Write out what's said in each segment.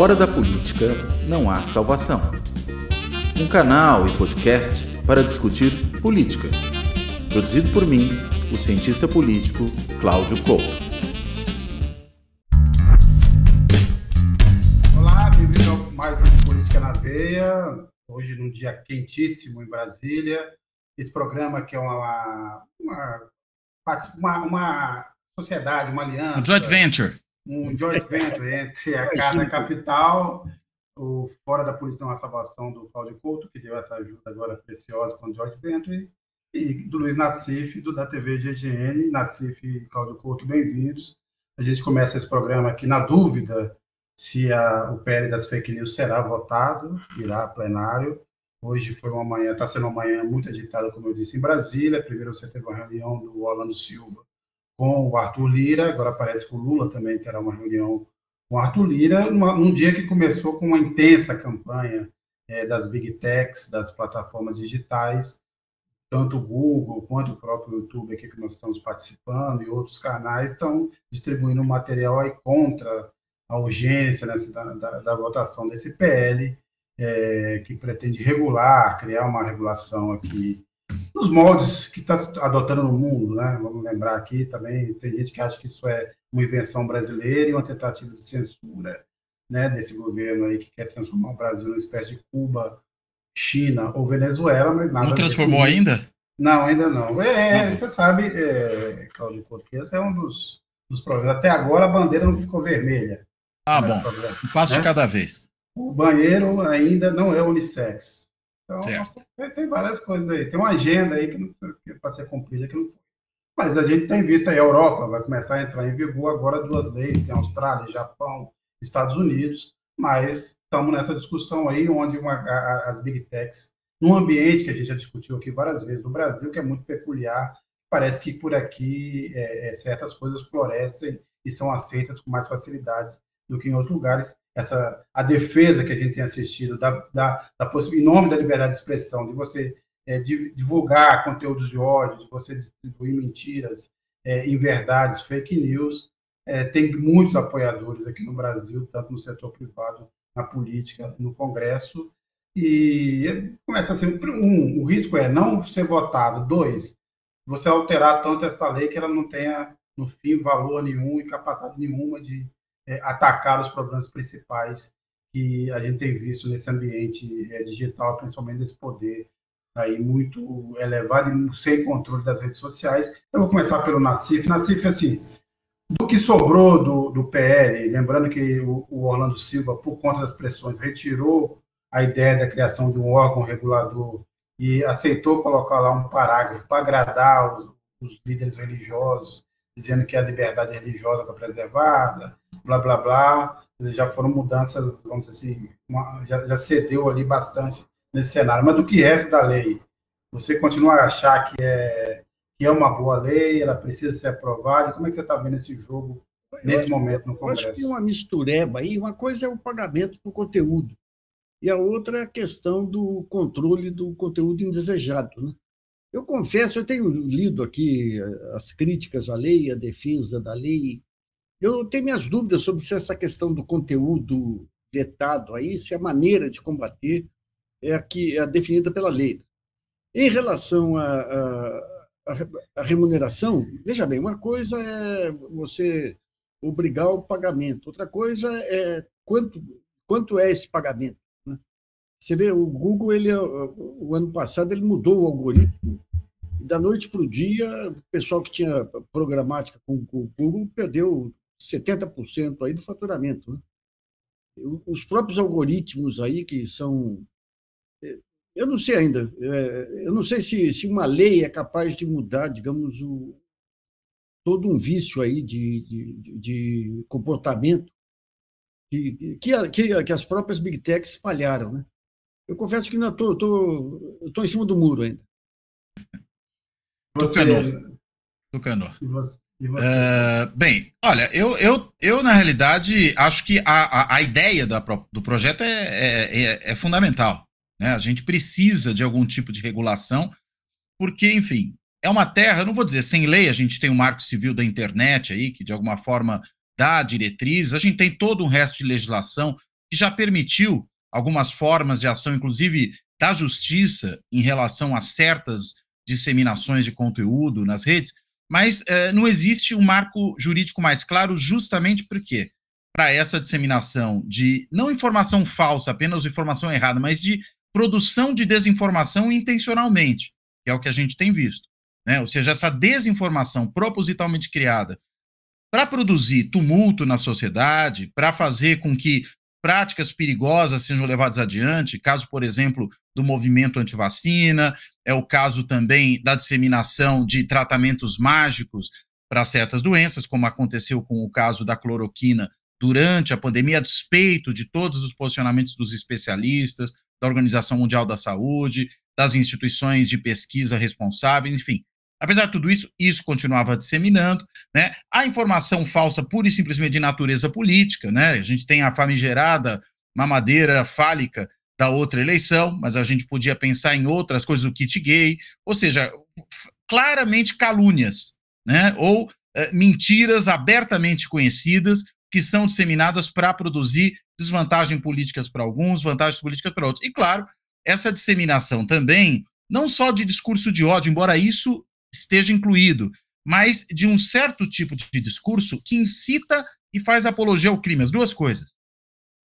Fora da política não há salvação. Um canal e podcast para discutir política. Produzido por mim, o cientista político Cláudio Couto. Olá, bem-vindo a mais um Política na Veia. Hoje, num dia quentíssimo em Brasília. Esse programa que é uma, uma, uma, uma sociedade, uma aliança. Um joint venture um joint venture entre a Casa Capital, o Fora da Polícia uma Salvação do Cláudio Couto, que deu essa ajuda agora preciosa com o joint venture, e do Luiz Nassif, do da TV GGN. Nassif e Cláudio Couto, bem-vindos. A gente começa esse programa aqui na dúvida se a, o PL das fake news será votado, irá a plenário. Hoje foi uma manhã, está sendo uma manhã muito agitada, como eu disse, em Brasília. Primeiro você teve uma reunião do Orlando Silva com o Arthur Lira, agora parece que o Lula também terá uma reunião com o Arthur Lira, num dia que começou com uma intensa campanha é, das big techs, das plataformas digitais, tanto o Google quanto o próprio YouTube aqui que nós estamos participando e outros canais estão distribuindo material aí contra a urgência nessa, da, da, da votação desse PL, é, que pretende regular, criar uma regulação aqui nos moldes que está adotando no mundo, né? Vamos lembrar aqui também, tem gente que acha que isso é uma invenção brasileira e uma tentativa de censura, né? Desse governo aí que quer transformar o Brasil numa espécie de Cuba, China ou Venezuela, mas nada. Não transformou ainda? Não, ainda não. É, não. você sabe, é, Claudio Couto, que esse é um dos, dos problemas. Até agora a bandeira não ficou vermelha. Ah, bom. Um passo né? de cada vez. O banheiro ainda não é unissex. Então, certo. tem várias coisas aí. Tem uma agenda aí que, não, que para ser cumprida que não foi. Mas a gente tem visto aí, a Europa vai começar a entrar em vigor agora duas leis, tem Austrália, Japão, Estados Unidos, mas estamos nessa discussão aí onde uma, a, as big techs, num ambiente que a gente já discutiu aqui várias vezes no Brasil, que é muito peculiar, parece que por aqui é, é, certas coisas florescem e são aceitas com mais facilidade do que em outros lugares essa a defesa que a gente tem assistido da, da, da em nome da liberdade de expressão, de você é, divulgar conteúdos de ódio, de você distribuir mentiras, é, inverdades, fake news, é, tem muitos apoiadores aqui no Brasil, tanto no setor privado, na política, no Congresso, e começa assim, um, o risco é não ser votado, dois, você alterar tanto essa lei que ela não tenha, no fim, valor nenhum e capacidade nenhuma de é, atacar os problemas principais que a gente tem visto nesse ambiente é, digital, principalmente desse poder aí muito elevado e sem controle das redes sociais. Eu vou começar pelo Nacif. Nacif, assim, do que sobrou do, do PL, lembrando que o, o Orlando Silva, por conta das pressões, retirou a ideia da criação de um órgão regulador e aceitou colocar lá um parágrafo para agradar os, os líderes religiosos, dizendo que a liberdade religiosa está preservada, blá, blá, blá. Já foram mudanças, vamos dizer assim, uma, já, já cedeu ali bastante nesse cenário. Mas do que resta da lei, você continua a achar que é, que é uma boa lei, ela precisa ser aprovada? Como é que você está vendo esse jogo nesse eu, momento no Congresso? Eu acho que tem uma mistureba aí. Uma coisa é o pagamento por conteúdo, e a outra é a questão do controle do conteúdo indesejado. Né? Eu confesso, eu tenho lido aqui as críticas à lei, a defesa da lei, eu tenho minhas dúvidas sobre se essa questão do conteúdo vetado aí, se a maneira de combater é a que é definida pela lei. Em relação à remuneração, veja bem, uma coisa é você obrigar o pagamento, outra coisa é quanto, quanto é esse pagamento. Né? Você vê, o Google, ele, o ano passado, ele mudou o algoritmo da noite para o dia, o pessoal que tinha programática com o Google perdeu 70% aí do faturamento. Né? Os próprios algoritmos aí que são. É, eu não sei ainda, é, eu não sei se, se uma lei é capaz de mudar, digamos, o, todo um vício aí de, de, de comportamento que, que, que, as próprias Big Techs espalharam. Né? Eu confesso que não estou tô, tô, tô em cima do muro ainda. Tucanor. Tucanor. Uh, bem, olha, eu, eu, eu na realidade acho que a, a, a ideia da, do projeto é, é, é, é, fundamental. Né? A gente precisa de algum tipo de regulação, porque, enfim, é uma terra, não vou dizer sem lei, a gente tem o um marco civil da internet aí, que de alguma forma dá diretriz, a gente tem todo um resto de legislação que já permitiu algumas formas de ação, inclusive da justiça, em relação a certas disseminações de conteúdo nas redes, mas eh, não existe um marco jurídico mais claro, justamente porque para essa disseminação de não informação falsa, apenas informação errada, mas de produção de desinformação intencionalmente, que é o que a gente tem visto. Né? Ou seja, essa desinformação propositalmente criada para produzir tumulto na sociedade, para fazer com que práticas perigosas sejam levadas adiante, caso, por exemplo, do movimento antivacina, é o caso também da disseminação de tratamentos mágicos para certas doenças, como aconteceu com o caso da cloroquina durante a pandemia, a despeito de todos os posicionamentos dos especialistas, da Organização Mundial da Saúde, das instituições de pesquisa responsáveis, enfim. Apesar de tudo isso, isso continuava disseminando, né? A informação falsa, pura e simplesmente de natureza política, né? A gente tem a famigerada mamadeira fálica da outra eleição, mas a gente podia pensar em outras coisas, o kit gay, ou seja, claramente calúnias, né? Ou é, mentiras abertamente conhecidas que são disseminadas para produzir desvantagem políticas para alguns, vantagens políticas para outros. E claro, essa disseminação também, não só de discurso de ódio, embora isso esteja incluído, mas de um certo tipo de discurso que incita e faz apologia ao crime, as duas coisas.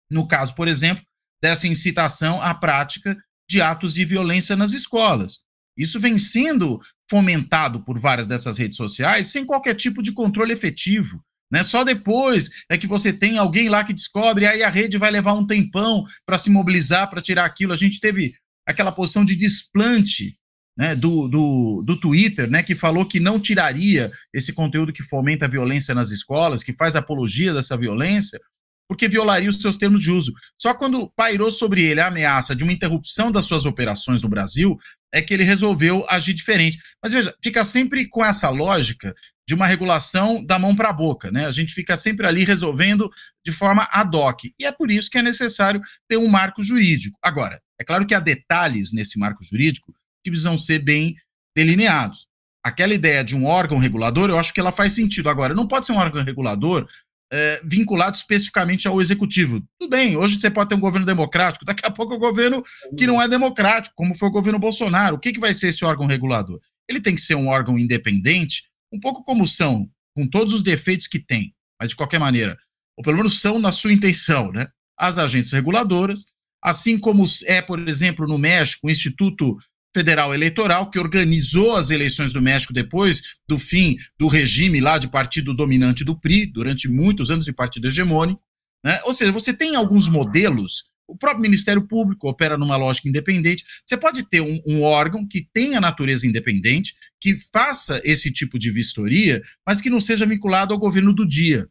No caso, por exemplo, dessa incitação à prática de atos de violência nas escolas. Isso vem sendo fomentado por várias dessas redes sociais sem qualquer tipo de controle efetivo. Né? Só depois é que você tem alguém lá que descobre, aí a rede vai levar um tempão para se mobilizar, para tirar aquilo. A gente teve aquela posição de desplante né, do, do, do Twitter, né, que falou que não tiraria esse conteúdo que fomenta a violência nas escolas, que faz apologia dessa violência, porque violaria os seus termos de uso. Só quando pairou sobre ele a ameaça de uma interrupção das suas operações no Brasil, é que ele resolveu agir diferente. Mas veja, fica sempre com essa lógica de uma regulação da mão para a boca, né? A gente fica sempre ali resolvendo de forma ad hoc. E é por isso que é necessário ter um marco jurídico. Agora, é claro que há detalhes nesse marco jurídico que precisam ser bem delineados. Aquela ideia de um órgão regulador, eu acho que ela faz sentido. Agora, não pode ser um órgão regulador é, vinculado especificamente ao executivo. Tudo bem, hoje você pode ter um governo democrático, daqui a pouco é um governo que não é democrático, como foi o governo Bolsonaro. O que, que vai ser esse órgão regulador? Ele tem que ser um órgão independente, um pouco como são, com todos os defeitos que tem, mas de qualquer maneira, ou pelo menos são na sua intenção, né? As agências reguladoras, assim como é, por exemplo, no México, o Instituto Federal Eleitoral, que organizou as eleições do México depois do fim do regime lá de partido dominante do PRI, durante muitos anos de partido hegemônico. Né? Ou seja, você tem alguns modelos, o próprio Ministério Público opera numa lógica independente. Você pode ter um, um órgão que tenha natureza independente, que faça esse tipo de vistoria, mas que não seja vinculado ao governo do dia.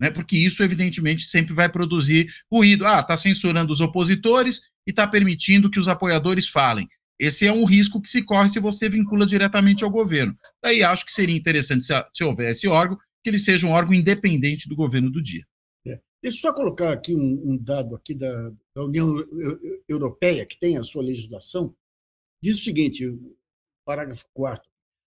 Né, porque isso, evidentemente, sempre vai produzir ruído. Ah, está censurando os opositores e está permitindo que os apoiadores falem. Esse é um risco que se corre se você vincula diretamente ao governo. Daí acho que seria interessante, se, se houver esse órgão, que ele seja um órgão independente do governo do dia. É. Deixa eu só colocar aqui um, um dado aqui da, da, União Europeia, que tem a sua legislação, diz o seguinte, parágrafo 4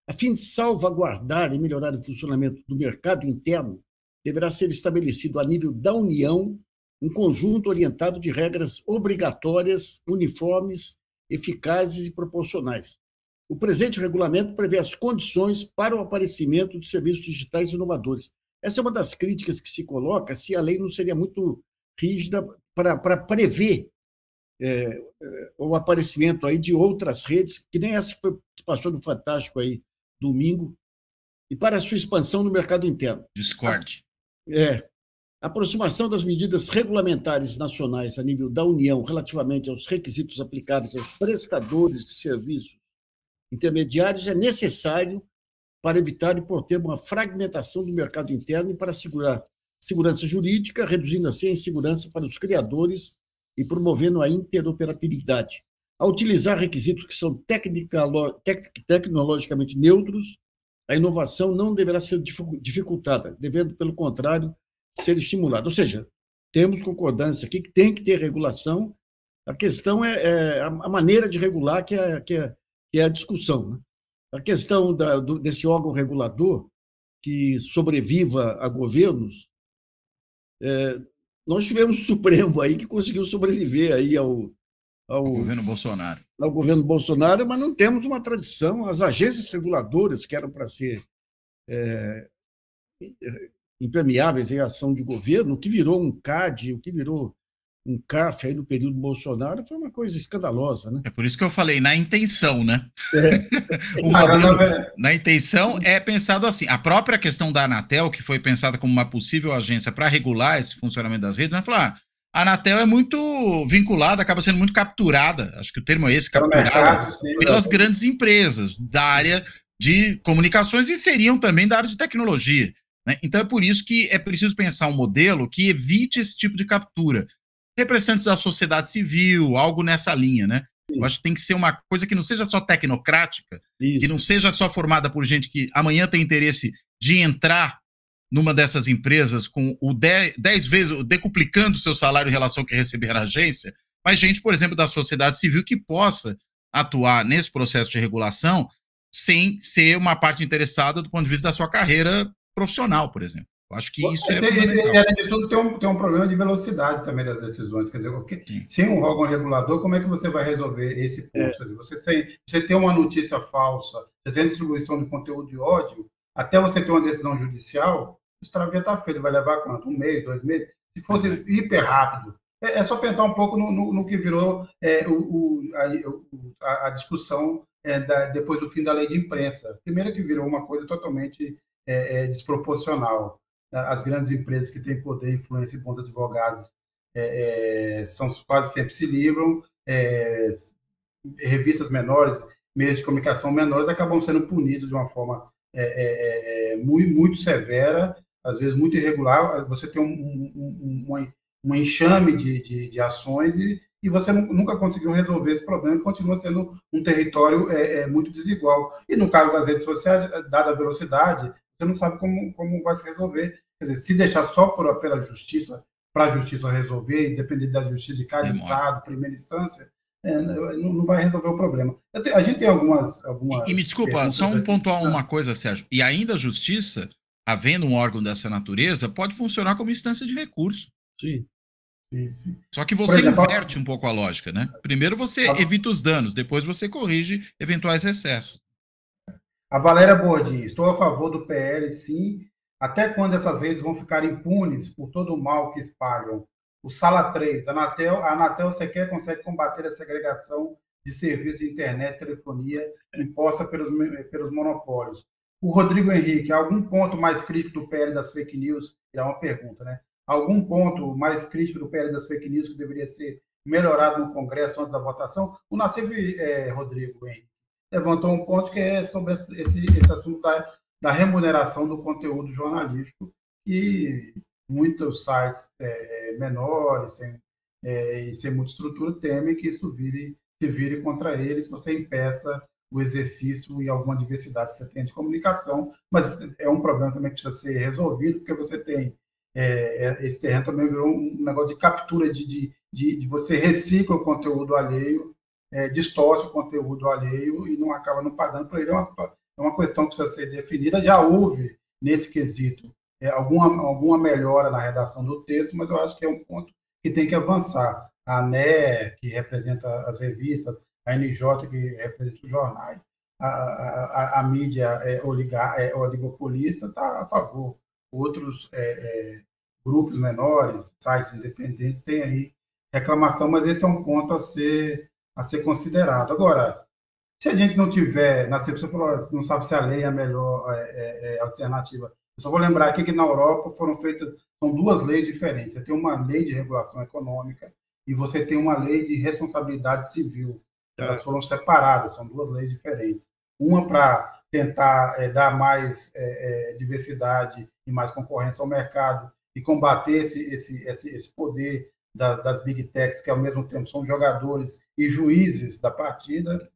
a fim de salvaguardar e melhorar o funcionamento do mercado interno, deverá ser estabelecido a nível da União um conjunto orientado de regras obrigatórias, uniformes eficazes e proporcionais. O presente regulamento prevê as condições para o aparecimento de serviços digitais inovadores. Essa é uma das críticas que se coloca se a lei não seria muito rígida para, para prever é, é, o aparecimento aí de outras redes, que nem essa que, foi, que passou no Fantástico aí domingo, e para a sua expansão no mercado interno. Discord. É, aproximação das medidas regulamentares nacionais a nível da União relativamente aos requisitos aplicáveis aos prestadores de serviços intermediários é necessário para evitar e por ter uma fragmentação do mercado interno e para assegurar segurança jurídica, reduzindo assim a insegurança para os criadores e promovendo a interoperabilidade. Ao utilizar requisitos que são tecnologicamente neutros, a inovação não deverá ser dificultada, devendo, pelo contrário, ser estimulado. Ou seja, temos concordância aqui que tem que ter regulação. A questão é, é a maneira de regular que é, que é, que é a discussão. Né? A questão da, do, desse órgão regulador que sobreviva a governos, é, nós tivemos o Supremo aí que conseguiu sobreviver aí ao, ao governo Bolsonaro. Ao governo Bolsonaro, mas não temos uma tradição. As agências reguladoras que eram para ser é, impermeáveis em ação de governo, o que virou um CAD, o que virou um CAF aí no período Bolsonaro foi uma coisa escandalosa, né? É por isso que eu falei na intenção, né? É. o modelo, na intenção é pensado assim. A própria questão da Anatel, que foi pensada como uma possível agência para regular esse funcionamento das redes, vai falar: ah, a Anatel é muito vinculada, acaba sendo muito capturada, acho que o termo é esse, capturada, mercado, sim, pelas é. grandes empresas da área de comunicações e seriam também da área de tecnologia. Né? Então é por isso que é preciso pensar um modelo que evite esse tipo de captura. Representantes da sociedade civil, algo nessa linha, né? Eu acho que tem que ser uma coisa que não seja só tecnocrática, Isso. que não seja só formada por gente que amanhã tem interesse de entrar numa dessas empresas com o 10 vezes, decuplicando o seu salário em relação ao que receber na agência, mas gente, por exemplo, da sociedade civil que possa atuar nesse processo de regulação sem ser uma parte interessada do ponto de vista da sua carreira profissional, por exemplo. Eu acho que isso é, é fundamental. além de tudo, tem um, tem um problema de velocidade também das decisões. Quer dizer, porque, sem um órgão regulador, como é que você vai resolver esse ponto? É. Quer dizer, você, sem, você tem uma notícia falsa, você tem distribuição de conteúdo de ódio, até você ter uma decisão judicial, o extravia está feito, vai levar quanto? Um mês, dois meses? Se fosse hiper rápido. É, é só pensar um pouco no, no, no que virou é, o, o, a, a, discussão é, da, depois do fim da lei de imprensa. Primeiro que virou uma coisa totalmente é, é, desproporcional. As grandes empresas que têm poder, influência e bons advogados é, são quase sempre se livram. revistas menores, meios de comunicação menores acabam sendo punidos de uma forma muito, muito severa às vezes muito irregular, você tem um, um enxame de, de, de, ações e, e você nunca conseguiu resolver esse problema e continua sendo um território é, é, muito desigual. E no caso das redes sociais, dada a velocidade, você não sabe como, como vai se resolver. Quer dizer, se deixar só por, pela justiça, para a justiça resolver, independente da justiça de cada Demora. estado, primeira instância, é, não, não, vai resolver o problema. A gente tem algumas. algumas e, e me desculpa, só um pontuar uma coisa, Sérgio. E ainda a justiça havendo um órgão dessa natureza, pode funcionar como instância de recurso. Sim. Sim, sim. Só que você exemplo, inverte um pouco a lógica, né? Primeiro você a... evita os danos, depois você corrige eventuais excessos. A Valéria Bordi, estou a favor do PL, sim. Até quando essas redes vão ficar impunes por todo o mal que espalham? O Sala 3, a Anatel, a Anatel sequer consegue combater a segregação de serviços de internet e telefonia imposta pelos, pelos monopólios. O Rodrigo Henrique, algum ponto mais crítico do PL das fake news? É uma pergunta, né? Algum ponto mais crítico do PL das fake news que deveria ser melhorado no Congresso antes da votação? O Nassif é, Rodrigo Henrique levantou um ponto que é sobre esse, esse assunto da, da remuneração do conteúdo jornalístico, que muitos sites é, menores, sem, é, e sem muita estrutura, temem que isso vire, se vire contra eles, você impeça o exercício e alguma diversidade que você tem de comunicação, mas é um problema também que precisa ser resolvido, porque você tem é, é, esse terreno também virou um negócio de captura de, de, de, de você recicla o conteúdo alheio, é, distorce o conteúdo alheio e não acaba não pagando por ele. É uma, é uma questão que precisa ser definida. Já houve nesse quesito é, alguma, alguma melhora na redação do texto, mas eu acho que é um ponto que tem que avançar. A ANE, que representa as revistas, a NJ, que representa os jornais, a, a, a mídia é, oligar, é, oligopolista está a favor. Outros é, é, grupos menores, sites independentes, têm aí reclamação, mas esse é um ponto a ser, a ser considerado. Agora, se a gente não tiver, na você falou, não sabe se a lei é a melhor é, é, é, alternativa. Eu só vou lembrar aqui que na Europa foram feitas, são duas leis diferentes. Você tem uma lei de regulação econômica e você tem uma lei de responsabilidade civil. Elas foram separadas, são duas leis diferentes. Uma para tentar é, dar mais é, é, diversidade e mais concorrência ao mercado e combater esse, esse, esse, esse poder da, das big techs, que ao mesmo tempo são jogadores e juízes da partida,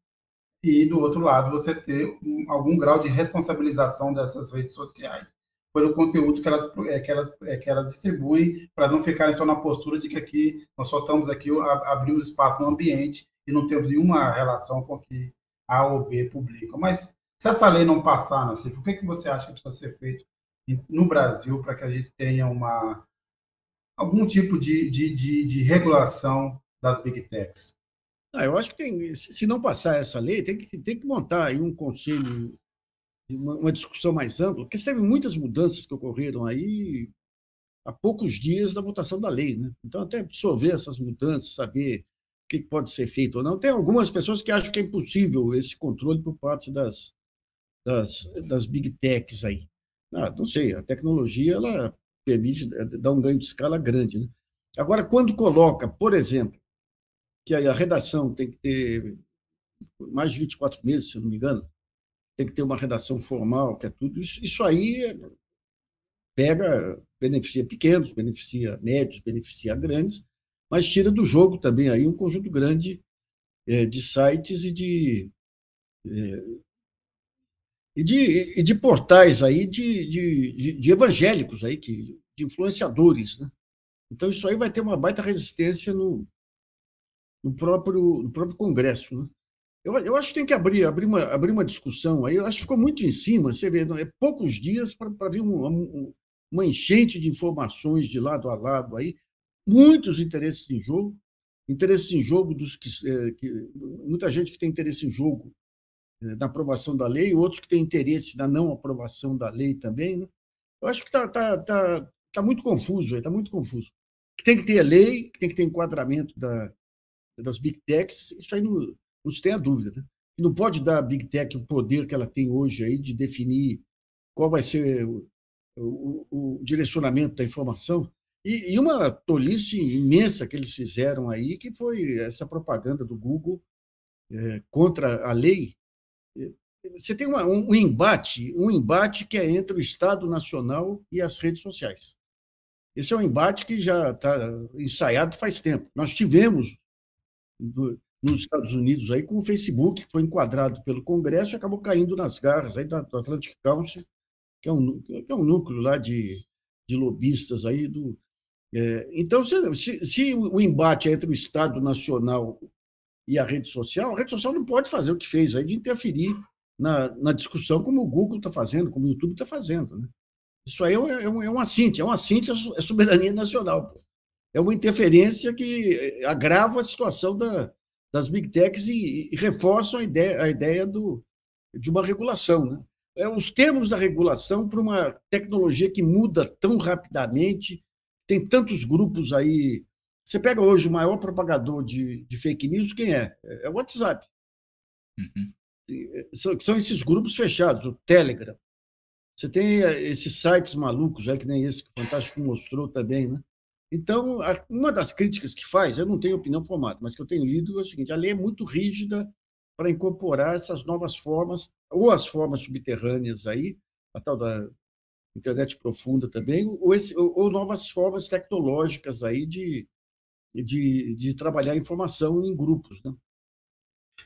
e do outro lado você ter um, algum grau de responsabilização dessas redes sociais pelo conteúdo que elas, é, que elas, é, que elas distribuem, para não ficarem só na postura de que aqui nós só estamos aqui abrindo espaço no ambiente e não temos nenhuma relação com o que A ou B publicam. Mas se essa lei não passar, Nassif, o que, que você acha que precisa ser feito no Brasil para que a gente tenha uma, algum tipo de, de, de, de regulação das big techs? Ah, eu acho que tem, se não passar essa lei, tem que, tem que montar aí um conselho, uma, uma discussão mais ampla, porque teve muitas mudanças que ocorreram aí há poucos dias da votação da lei. Né? Então, até absorver essas mudanças, saber o que pode ser feito ou não. Tem algumas pessoas que acham que é impossível esse controle por parte das, das, das big techs aí. Ah, não sei, a tecnologia ela permite eh, dar um ganho de escala grande. Né? Agora, quando coloca, por exemplo, que a redação tem que ter mais de 24 meses, se não me engano, tem que ter uma redação formal, que é tudo, isso, isso aí pega, beneficia pequenos, beneficia médios, beneficia grandes, mas tira do jogo também aí um conjunto grande é, de sites e de, é, e de, e de portais aí de, de, de, evangélicos aí, que, de influenciadores. Né? Então, isso aí vai ter uma baita resistência no, no, próprio, no próprio Congresso. Né? Eu, eu acho que tem que abrir, abrir, uma, abrir uma discussão aí. Eu acho que ficou muito em cima. Você vê, é poucos dias para vir um, um, uma enchente de informações de lado a lado aí, muitos interesses em jogo, interesses em jogo dos que, é, que muita gente que tem interesse em jogo na aprovação da lei, outros que têm interesse na não aprovação da lei também. Né? Eu acho que está tá, tá, tá muito confuso, está muito confuso. Tem que ter lei, tem que ter enquadramento da, das big techs, isso aí não, não se tem a dúvida. Né? Não pode dar à big tech o poder que ela tem hoje aí de definir qual vai ser o, o, o direcionamento da informação. E, e, uma tolice imensa que eles fizeram aí, que foi essa propaganda do Google é, contra a lei, você tem uma, um, um, embate, um embate que é entre o Estado Nacional e as redes sociais. Esse é um embate que já está ensaiado faz tempo. Nós tivemos do, nos Estados Unidos aí com o Facebook, que foi enquadrado pelo Congresso e acabou caindo nas garras aí do Atlantic Council, que é um, que é um núcleo lá de, de lobistas aí do. É, então, se, se, se o embate é entre o Estado Nacional e a rede social, a rede social não pode fazer o que fez aí de interferir na, na discussão como o Google está fazendo, como o YouTube está fazendo. Né? Isso aí é, é, um, é uma assinte, é uma assinte à soberania nacional. Pô. É uma interferência que eh, agrava a situação da, das big techs e, e reforçam a ideia, a ideia do, de uma regulação. Né? É, os termos da regulação para uma tecnologia que muda tão rapidamente, tem tantos grupos aí você pega hoje o maior propagador de, de fake news, quem é? É o WhatsApp. Uhum. São, são esses grupos fechados, o Telegram. Você tem eh, esses sites malucos, é que nem esse que o Fantástico mostrou também, né? Então, uma das críticas que faz, eu não tenho opinião formada, mas que eu tenho lido é o seguinte: a lei é muito rígida para incorporar essas novas formas, ou as formas subterrâneas aí, a tal da internet profunda também, ou, esse, ou, ou novas formas tecnológicas aí de, de, de trabalhar informação em grupos. Né?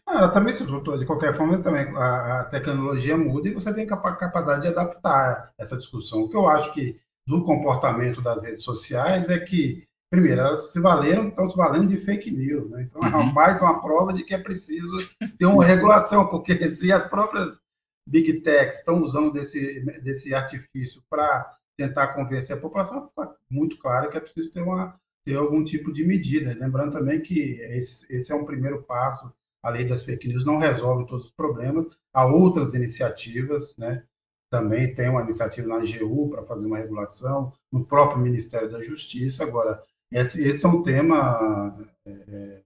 Ah, também, de qualquer forma, também a, a, tecnologia muda e você tem capacidade de adaptar essa discussão. O que eu acho que do comportamento das redes sociais é que, primeiro, elas se valeram, estão se valendo de fake news. Né? Então, é uhum. mais uma prova de que é preciso ter uma regulação, porque se as próprias big techs estão usando desse, desse artifício para tentar convencer a população, fica muito claro que é preciso ter uma ter algum tipo de medida. Lembrando também que esse, esse é um primeiro passo. A lei das fake news não resolve todos os problemas. Há outras iniciativas, né? Também tem uma iniciativa na AGU para fazer uma regulação, no próprio Ministério da Justiça. Agora, esse, esse é um tema, é, é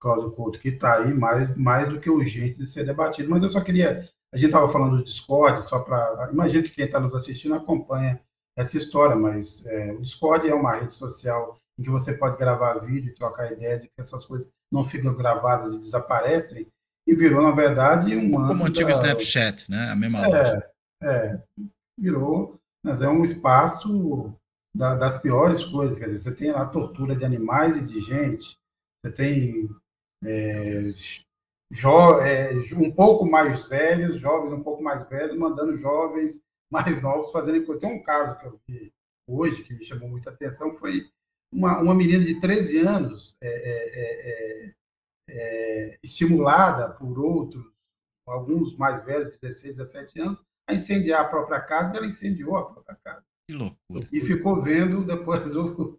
Cláudio Couto, que está aí mais, mais do que urgente de ser debatido. Mas eu só queria. A gente estava falando do Discord, só para. Imagino que quem está nos assistindo acompanha essa história, mas é, o Discord é uma rede social em que você pode gravar vídeo e trocar ideias e que essas coisas não ficam gravadas e desaparecem, e virou, na verdade, um Como antigo Snapchat, né? A mesma é, É, virou, mas é um espaço da, das piores coisas, quer dizer, você tem a tortura de animais e de gente, você tem é, jo, é, um pouco mais velhos, jovens um pouco mais velhos, mandando jovens mais novos fazendo coisa. Tem um caso que eu vi hoje que me chamou muita atenção, foi uma, uma menina de 13 anos é é, é, é, é, estimulada por outros, alguns mais velhos, 16, 17 anos, a incendiar a própria casa, e ela incendiou a própria casa. Que loucura. E ficou vendo depois o,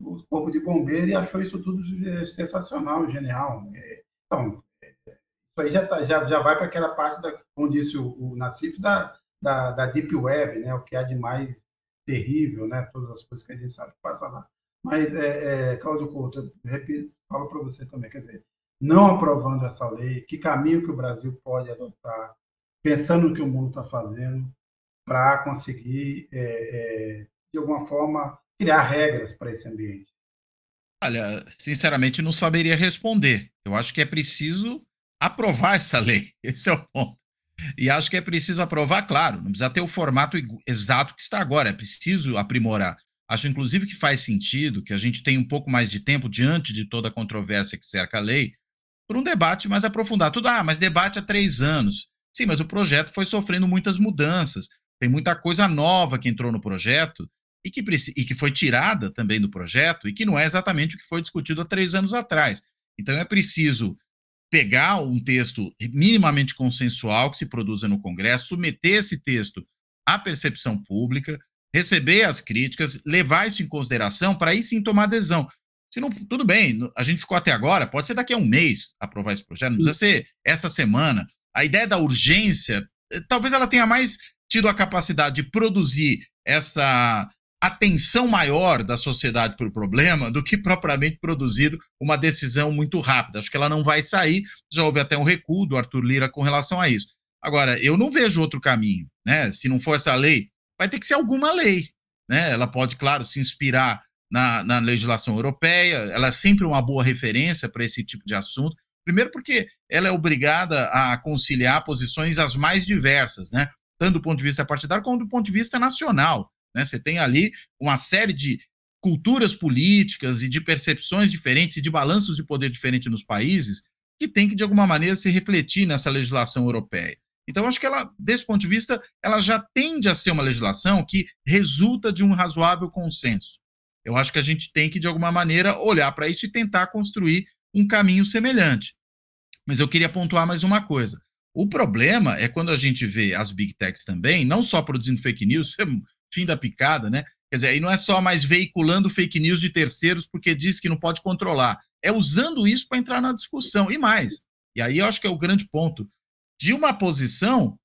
o corpo de bombeiro e achou isso tudo sensacional, genial. Então, isso aí já, tá, já, já vai para aquela parte, da, como disse o, o Nassif, da, da, da, Deep Web, né? o que há de mais terrível, né? todas as coisas que a gente sabe que passa lá. Mas, é, é, Cláudio Couto, eu repito, falo para você também, quer dizer, não aprovando essa lei, que caminho que o Brasil pode adotar, pensando no que o mundo está fazendo, para conseguir, é, é, de alguma forma, criar regras para esse ambiente? Olha, sinceramente, não saberia responder. Eu acho que é preciso aprovar essa lei. Esse é o ponto. E acho que é preciso aprovar, claro, não precisa ter o formato exato que está agora, é preciso aprimorar. Acho, inclusive, que faz sentido que a gente tenha um pouco mais de tempo diante de toda a controvérsia que cerca a lei, por um debate mais aprofundado. Tudo, ah, mas debate há três anos. Sim, mas o projeto foi sofrendo muitas mudanças. Tem muita coisa nova que entrou no projeto e que, e que foi tirada também do projeto e que não é exatamente o que foi discutido há três anos atrás. Então é preciso pegar um texto minimamente consensual que se produza no Congresso, submeter esse texto à percepção pública, receber as críticas, levar isso em consideração para aí sim tomar adesão. Se não, tudo bem, a gente ficou até agora, pode ser daqui a um mês aprovar esse projeto, não precisa ser essa semana. A ideia da urgência, eh, talvez ela tenha mais tido a capacidade de produzir essa atenção maior da sociedade para o problema do que propriamente produzido uma decisão muito rápida. Acho que ela não vai sair. Já houve até um recuo do Arthur Lira com relação a isso. Agora, eu não vejo outro caminho, né? Se não for essa lei, vai ter que ser alguma lei, né? Ela pode, claro, se inspirar na, na legislação europeia. Ela é sempre uma boa referência para esse tipo de assunto. Primeiro, porque ela é obrigada a conciliar posições as mais diversas, né? Tanto do ponto de vista partidário como do ponto de vista nacional. Né? Você tem ali uma série de culturas políticas e de percepções diferentes e de balanços de poder diferentes nos países que tem que, de alguma maneira, se refletir nessa legislação europeia. Então, acho que ela, desse ponto de vista, ela já tende a ser uma legislação que resulta de um razoável consenso. Eu acho que a gente tem que, de alguma maneira, olhar para isso e tentar construir um caminho semelhante. Mas eu queria pontuar mais uma coisa. O problema é quando a gente vê as big techs também, não só produzindo fake news, fim da picada, né? Quer dizer, aí não é só mais veiculando fake news de terceiros porque diz que não pode controlar, é usando isso para entrar na discussão e mais. E aí eu acho que é o grande ponto de uma posição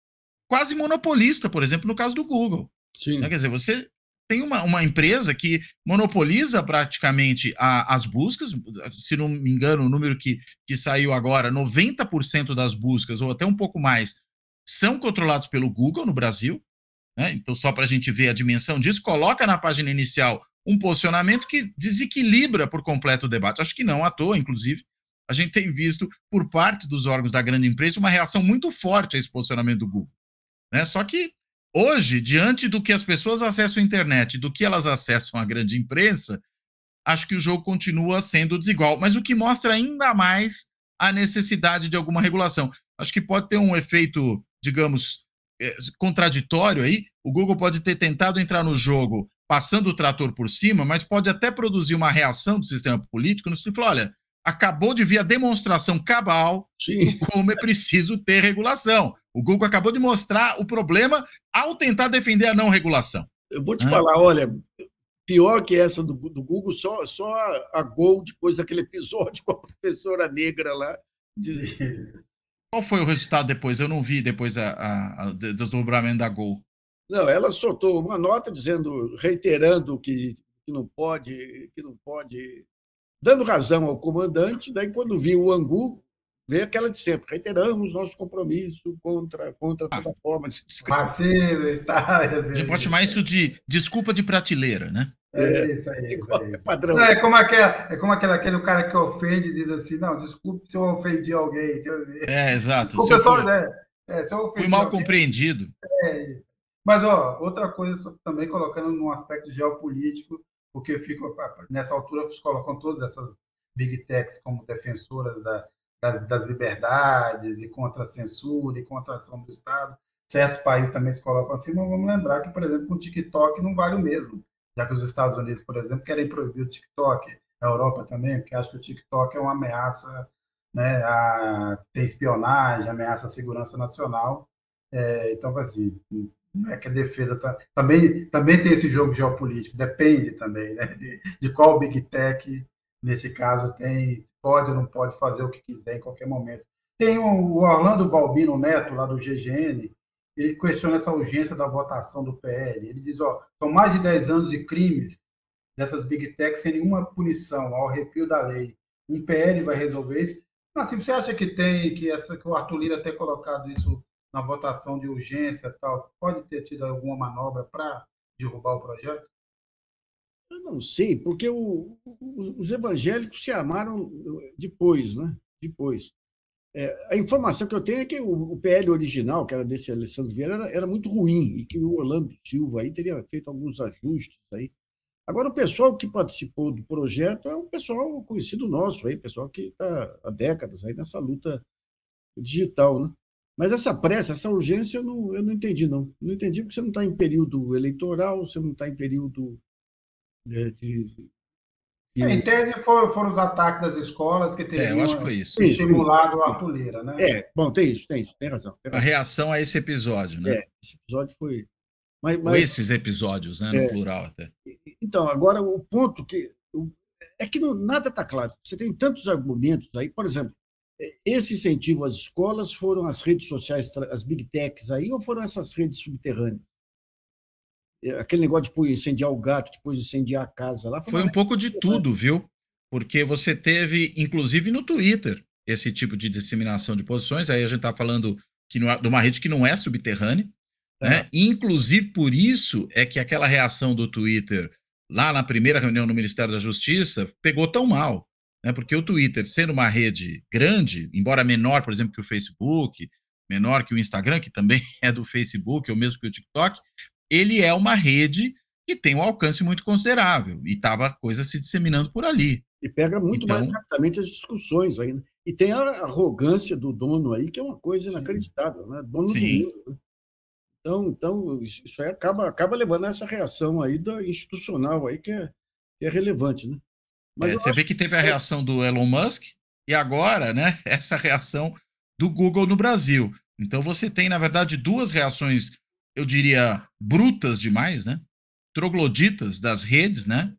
quase monopolista, por exemplo, no caso do Google. Sim. Né? Quer dizer, você tem uma, uma empresa que monopoliza praticamente a, as buscas, se não me engano, o número que, que saiu agora, 90% das buscas, ou até um pouco mais, são controlados pelo Google no Brasil. Né? Então, só para a gente ver a dimensão disso, coloca na página inicial um posicionamento que desequilibra por completo o debate. Acho que não à toa, inclusive, a gente tem visto por parte dos órgãos da grande empresa uma reação muito forte a esse posicionamento do Google. Né? Só que hoje, diante do que as pessoas acessam a internet do que elas acessam a grande imprensa, acho que o jogo continua sendo desigual, mas o que mostra ainda mais a necessidade de alguma regulação. Acho que pode ter um efeito, digamos, é, contraditório aí. O Google pode ter tentado entrar no jogo passando o trator por cima, mas pode até produzir uma reação do sistema político no sentido olha, acabou de vir a demonstração cabal de como é preciso ter regulação. O Google acabou de mostrar o problema ao tentar defender a não regulação. Eu vou te Hã? falar, olha, pior que essa do, do Google, só, só a, a Gol, depois daquele episódio com a professora negra lá. De... Qual foi o resultado depois? Eu não vi depois a, a, a desdobramento da Gol. Não, ela soltou uma nota dizendo, reiterando que, que não pode, que não pode, dando razão ao comandante. Daí, quando viu o Angu, veio aquela de sempre: reiteramos nosso compromisso contra, contra toda ah. forma de vacilo e tal. A gente pode chamar isso de desculpa de prateleira, né? É, é isso aí, isso aí. É, padrão. Não, é como, aquele, é como aquele, aquele cara que ofende diz assim, não, desculpe se eu ofendi alguém. Tipo assim. É, exato. O pessoal, fui, é, é, se eu fui mal alguém, compreendido. É isso. Mas, ó, outra coisa, também colocando num aspecto geopolítico, porque fica, nessa altura vocês colocam todas essas big techs como defensoras da, das, das liberdades e contra a censura e contra a ação do Estado. Certos países também se colocam assim, mas vamos lembrar que, por exemplo, o TikTok não vale o mesmo já que os Estados Unidos, por exemplo, querem proibir o TikTok, a Europa também, porque acho que o TikTok é uma ameaça, né, a ter espionagem, ameaça à segurança nacional. É, então, assim, Não é que a defesa tá, também, também tem esse jogo geopolítico, depende também né, de, de qual Big Tech, nesse caso, tem, pode ou não pode fazer o que quiser em qualquer momento. Tem o Orlando Balbino Neto, lá do GGN, ele questiona essa urgência da votação do PL. Ele diz, ó, são mais de 10 anos de crimes dessas Big Techs sem nenhuma punição, ao arrepio da lei. Um PL vai resolver isso? Mas assim, você acha que tem, que, essa, que o Arthur Lira ter colocado isso na votação de urgência tal, pode ter tido alguma manobra para derrubar o projeto? Eu não sei, porque o, os evangélicos se armaram depois, né? Depois. É, a informação que eu tenho é que o, o, PL original, que era desse Alessandro Vieira, era, era, muito ruim e que o Orlando Silva aí teria feito alguns ajustes aí. Agora, o pessoal que participou do projeto é um pessoal conhecido nosso aí, pessoal que está há décadas aí nessa luta digital, né? Mas essa pressa, essa urgência, eu não, eu não entendi, não. Não entendi porque você não está em período eleitoral, você não está em período né, de. de... É, em tese foram, foram os ataques das escolas que teriam é, eu acho que foi isso. estimulado a atuleira, né? É, bom, tem isso, tem isso, tem razão, tem razão. A reação a esse episódio, né? É, esse episódio foi. Mas, mas... Esses episódios, né? No é, plural até. Então, agora o ponto que. É que não, nada está claro. Você tem tantos argumentos aí, por exemplo, esse incentivo às escolas foram as redes sociais, as big techs aí, ou foram essas redes subterrâneas? É, aquele negócio de incendiar o gato, depois incendiar a casa lá. Foi, foi um pouco de tudo, viu? Porque você teve, inclusive no Twitter, esse tipo de disseminação de posições. Aí a gente está falando que é, de uma rede que não é subterrânea. Né? Inclusive por isso é que aquela reação do Twitter lá na primeira reunião no Ministério da Justiça pegou tão mal né? Porque o Twitter, sendo uma rede grande, embora menor, por exemplo, que o Facebook, menor que o Instagram, que também é do Facebook, ou mesmo que o TikTok, ele é uma rede que tem um alcance muito considerável e estava a coisa se disseminando por ali. E pega muito então, mais rapidamente as discussões ainda. E tem a arrogância do dono aí, que é uma coisa inacreditável, né? Dono sim. do mundo. Né? Então, então, isso aí acaba, acaba levando a essa reação aí da institucional aí que é, que é relevante, né? É, você vê que teve a reação do Elon Musk e agora, né, essa reação do Google no Brasil. Então você tem, na verdade, duas reações, eu diria, brutas demais, né? Trogloditas das redes, né?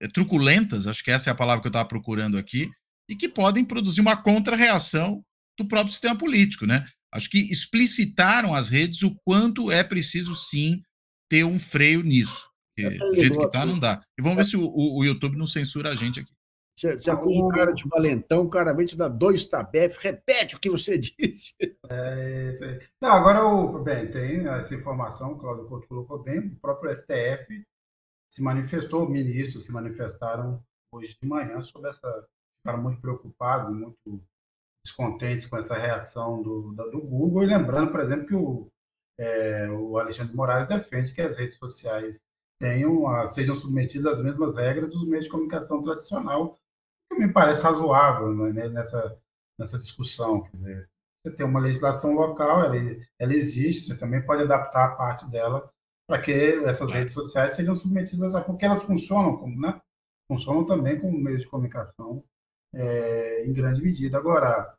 É, truculentas, acho que essa é a palavra que eu estava procurando aqui, e que podem produzir uma contra-reação do próprio sistema político, né? Acho que explicitaram as redes o quanto é preciso, sim, ter um freio nisso. Porque do jeito que tá, não dá. E vamos ver se o, o, o YouTube não censura a gente aqui. Você, você acusa um cara de valentão, o cara vem te dar dois tabef, repete o que você disse. É, não, agora, o, bem, tem essa informação, o Claudio Couto colocou bem, o próprio STF se manifestou, ministros se manifestaram hoje de manhã sobre essa, ficaram muito preocupados, muito descontentes com essa reação do, do Google, e lembrando, por exemplo, que o, é, o Alexandre Moraes defende que as redes sociais tenham, sejam submetidas às mesmas regras dos meios de comunicação tradicional, que me parece razoável né, nessa, nessa discussão. Quer dizer, você tem uma legislação local, ela, ela existe, você também pode adaptar a parte dela para que essas redes sociais sejam submetidas a. porque elas funcionam como, né? Funcionam também como meios de comunicação é, em grande medida. Agora,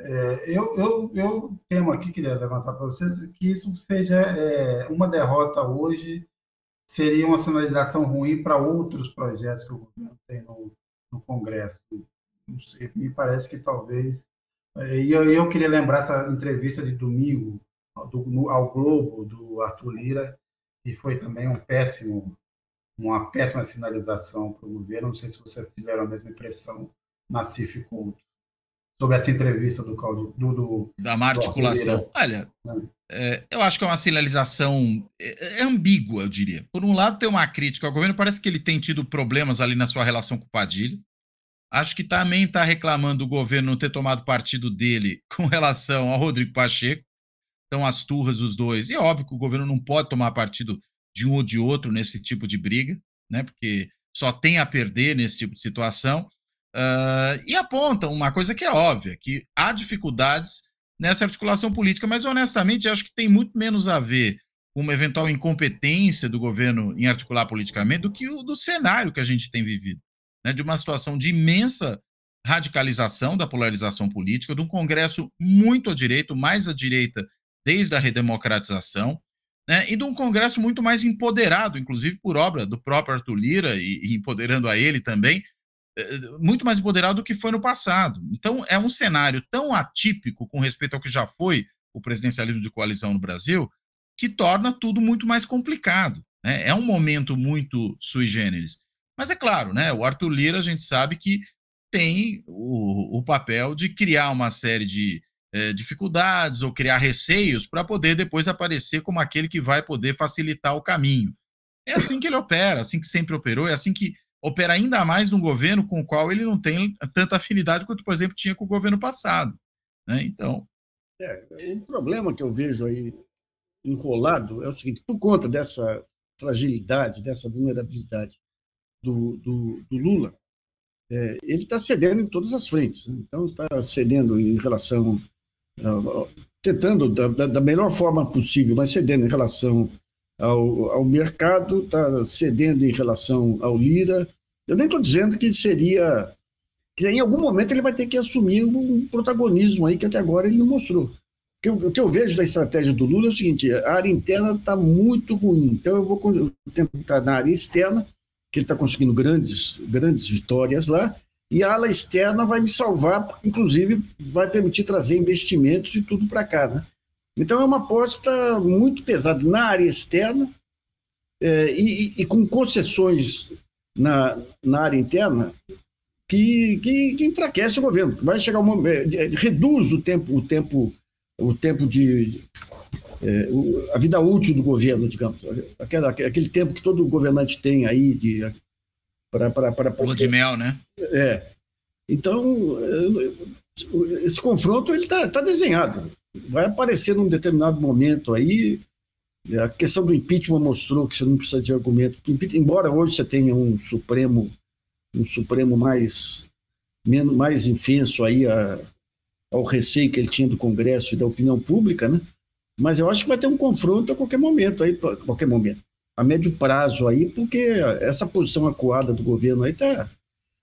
é, eu, eu, eu temo aqui, queria levantar para vocês, que isso seja é, uma derrota hoje seria uma sinalização ruim para outros projetos que o governo tem no, no Congresso. Sei, me parece que talvez. É, e eu, eu, queria lembrar essa entrevista de domingo do, no, ao Globo do Arthur Lira, que foi também um péssimo, uma péssima sinalização para o governo. Não sei se vocês tiveram a mesma impressão na CIF Couto sobre essa entrevista do Claudio, do, do da má articulação. Olha, é. é, eu acho que é uma sinalização é, é, ambígua, eu diria. Por um lado, tem uma crítica ao governo, parece que ele tem tido problemas ali na sua relação com o Padilha. Acho que também está reclamando do governo não ter tomado partido dele com relação ao Rodrigo Pacheco. Então, as turras dos dois. E é óbvio que o governo não pode tomar partido de um ou de outro nesse tipo de briga, né? Porque só tem a perder nesse tipo de situação. Uh, e apontam uma coisa que é óbvia, que há dificuldades nessa articulação política, mas honestamente acho que tem muito menos a ver com uma eventual incompetência do governo em articular politicamente do que o do cenário que a gente tem vivido, né, de uma situação de imensa radicalização da polarização política, de um Congresso muito à direita, mais à direita desde a redemocratização, né, e de um Congresso muito mais empoderado, inclusive por obra do próprio Arthur Lira e, e empoderando a ele também, muito mais empoderado do que foi no passado. Então, é um cenário tão atípico com respeito ao que já foi o presidencialismo de coalizão no Brasil, que torna tudo muito mais complicado. Né? É um momento muito sui generis. Mas é claro, né, o Arthur Lira, a gente sabe que tem o, o papel de criar uma série de é, dificuldades ou criar receios para poder depois aparecer como aquele que vai poder facilitar o caminho. É assim que ele opera, assim que sempre operou, é assim que opera ainda mais num governo com o qual ele não tem tanta afinidade quanto, por exemplo, tinha com o governo passado. Né? Então. É, o problema que eu vejo aí enrolado é o seguinte: por conta dessa fragilidade, dessa vulnerabilidade do, do, do Lula, é, ele está cedendo em todas as frentes. Né? Então, está cedendo em relação. tentando, da, da, melhor forma possível, mas cedendo em relação ao, ao mercado, está cedendo em relação ao Lira. Eu nem estou dizendo que seria. Que em algum momento ele vai ter que assumir um protagonismo aí que até agora ele não mostrou. O que, eu, o que eu vejo da estratégia do Lula é o seguinte: a área interna está muito ruim. Então eu vou tentar na área externa que ele está conseguindo grandes, grandes vitórias lá, e a ala externa vai me salvar, inclusive, vai permitir trazer investimentos e tudo para cá. Né? Então, é uma aposta muito pesada na área externa é, e, e, com concessões na, na área interna que, que, que enfraquece o governo. Vai chegar um momento, é, reduz o tempo, o tempo, o tempo de, é, a vida útil do governo, digamos, aquela, aquele tempo que todo governante tem aí de para para para de mel, né? É. Então esse confronto ele está tá desenhado, vai aparecer num determinado momento aí. A questão do impeachment mostrou que você não precisa de argumento. Embora hoje você tenha um Supremo, um Supremo mais menos mais infenso aí a, ao receio que ele tinha do Congresso e da opinião pública, né? Mas eu acho que vai ter um confronto a qualquer momento aí, a qualquer momento, a médio prazo aí, porque essa posição acuada do governo aí tá.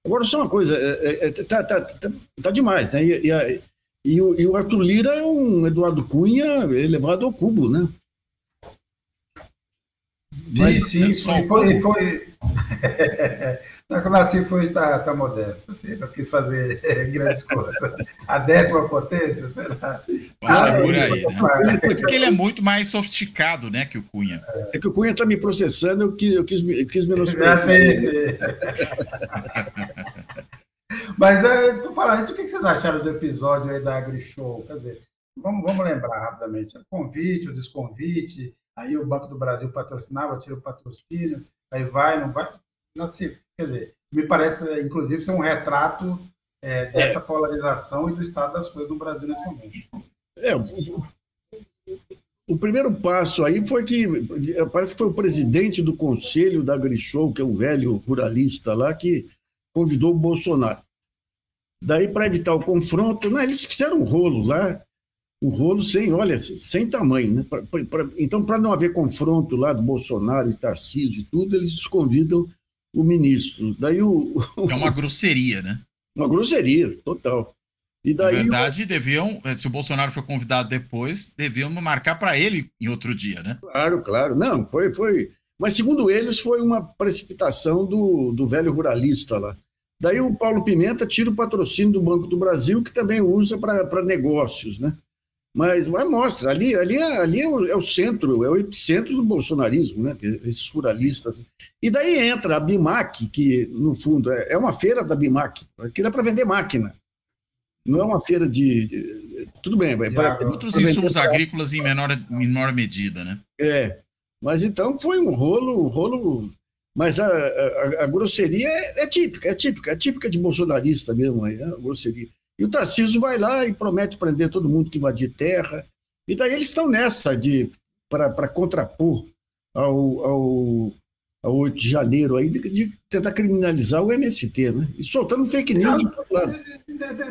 Agora só uma coisa, é, é, é tá, tá, tá, tá, demais, né? E, e, e, o, e o Arthur Lira é um Eduardo Cunha elevado ao cubo, né? Sim, sim, foi, foi, foi, Não, como assim foi está tá modesto? Assim, não quis fazer grandes coisas. A décima potência, será? Acho que é por aí. Né? Porque ele é muito mais sofisticado né, que o Cunha. É que o Cunha está me processando, eu quis, eu quis, eu quis menosprezar. Sim, sim. Mas, é, por falar nisso, o que vocês acharam do episódio aí da AgriShow? Quer dizer, vamos, vamos lembrar rapidamente. O convite, o desconvite, aí o Banco do Brasil patrocinava, tira o patrocínio, aí vai, não vai. Nasce, quer dizer, me parece, inclusive, ser um retrato é, dessa é. polarização e do estado das coisas no Brasil nesse momento. É, o, o, primeiro passo aí foi que, parece que foi o presidente do conselho da Grishow, que é um velho ruralista lá, que convidou o Bolsonaro. Daí, para evitar o confronto, não, eles fizeram um rolo lá, um rolo sem, olha, sem tamanho. Né? Pra, pra, então, para não haver confronto lá do Bolsonaro e Tarcísio e tudo, eles desconvidam o ministro. Daí o, é uma grosseria, né? Uma grosseria, total. E daí, Na verdade, deviam, se o Bolsonaro foi convidado depois, deviam marcar para ele em outro dia, né? Claro, claro. Não, foi, foi. Mas segundo eles, foi uma precipitação do, do velho ruralista lá. Daí o Paulo Pimenta tira o patrocínio do Banco do Brasil, que também usa para negócios, né? Mas, mas mostra, ali, ali, é, ali é o, é, o, centro, é o epicentro do bolsonarismo, né? esses ruralistas. E daí entra a BIMAC, que, no fundo, é, é uma feira da BIMAC. Aquilo é para vender máquina. Não é uma feira de. de tudo bem. É para, outros insumos agrícolas em menor, menor medida, né? É. Mas então foi um rolo, um rolo. Mas a, a, a grosseria é, é, típica, é típica, é típica de bolsonarista mesmo, aí, a grosseria. E o Tarcísio vai lá e promete prender todo mundo que invadir terra. E daí eles estão nessa de para contrapor ao, ao, ao 8 de janeiro aí, de, de, tentar criminalizar o MST, né? E soltando fake news lado.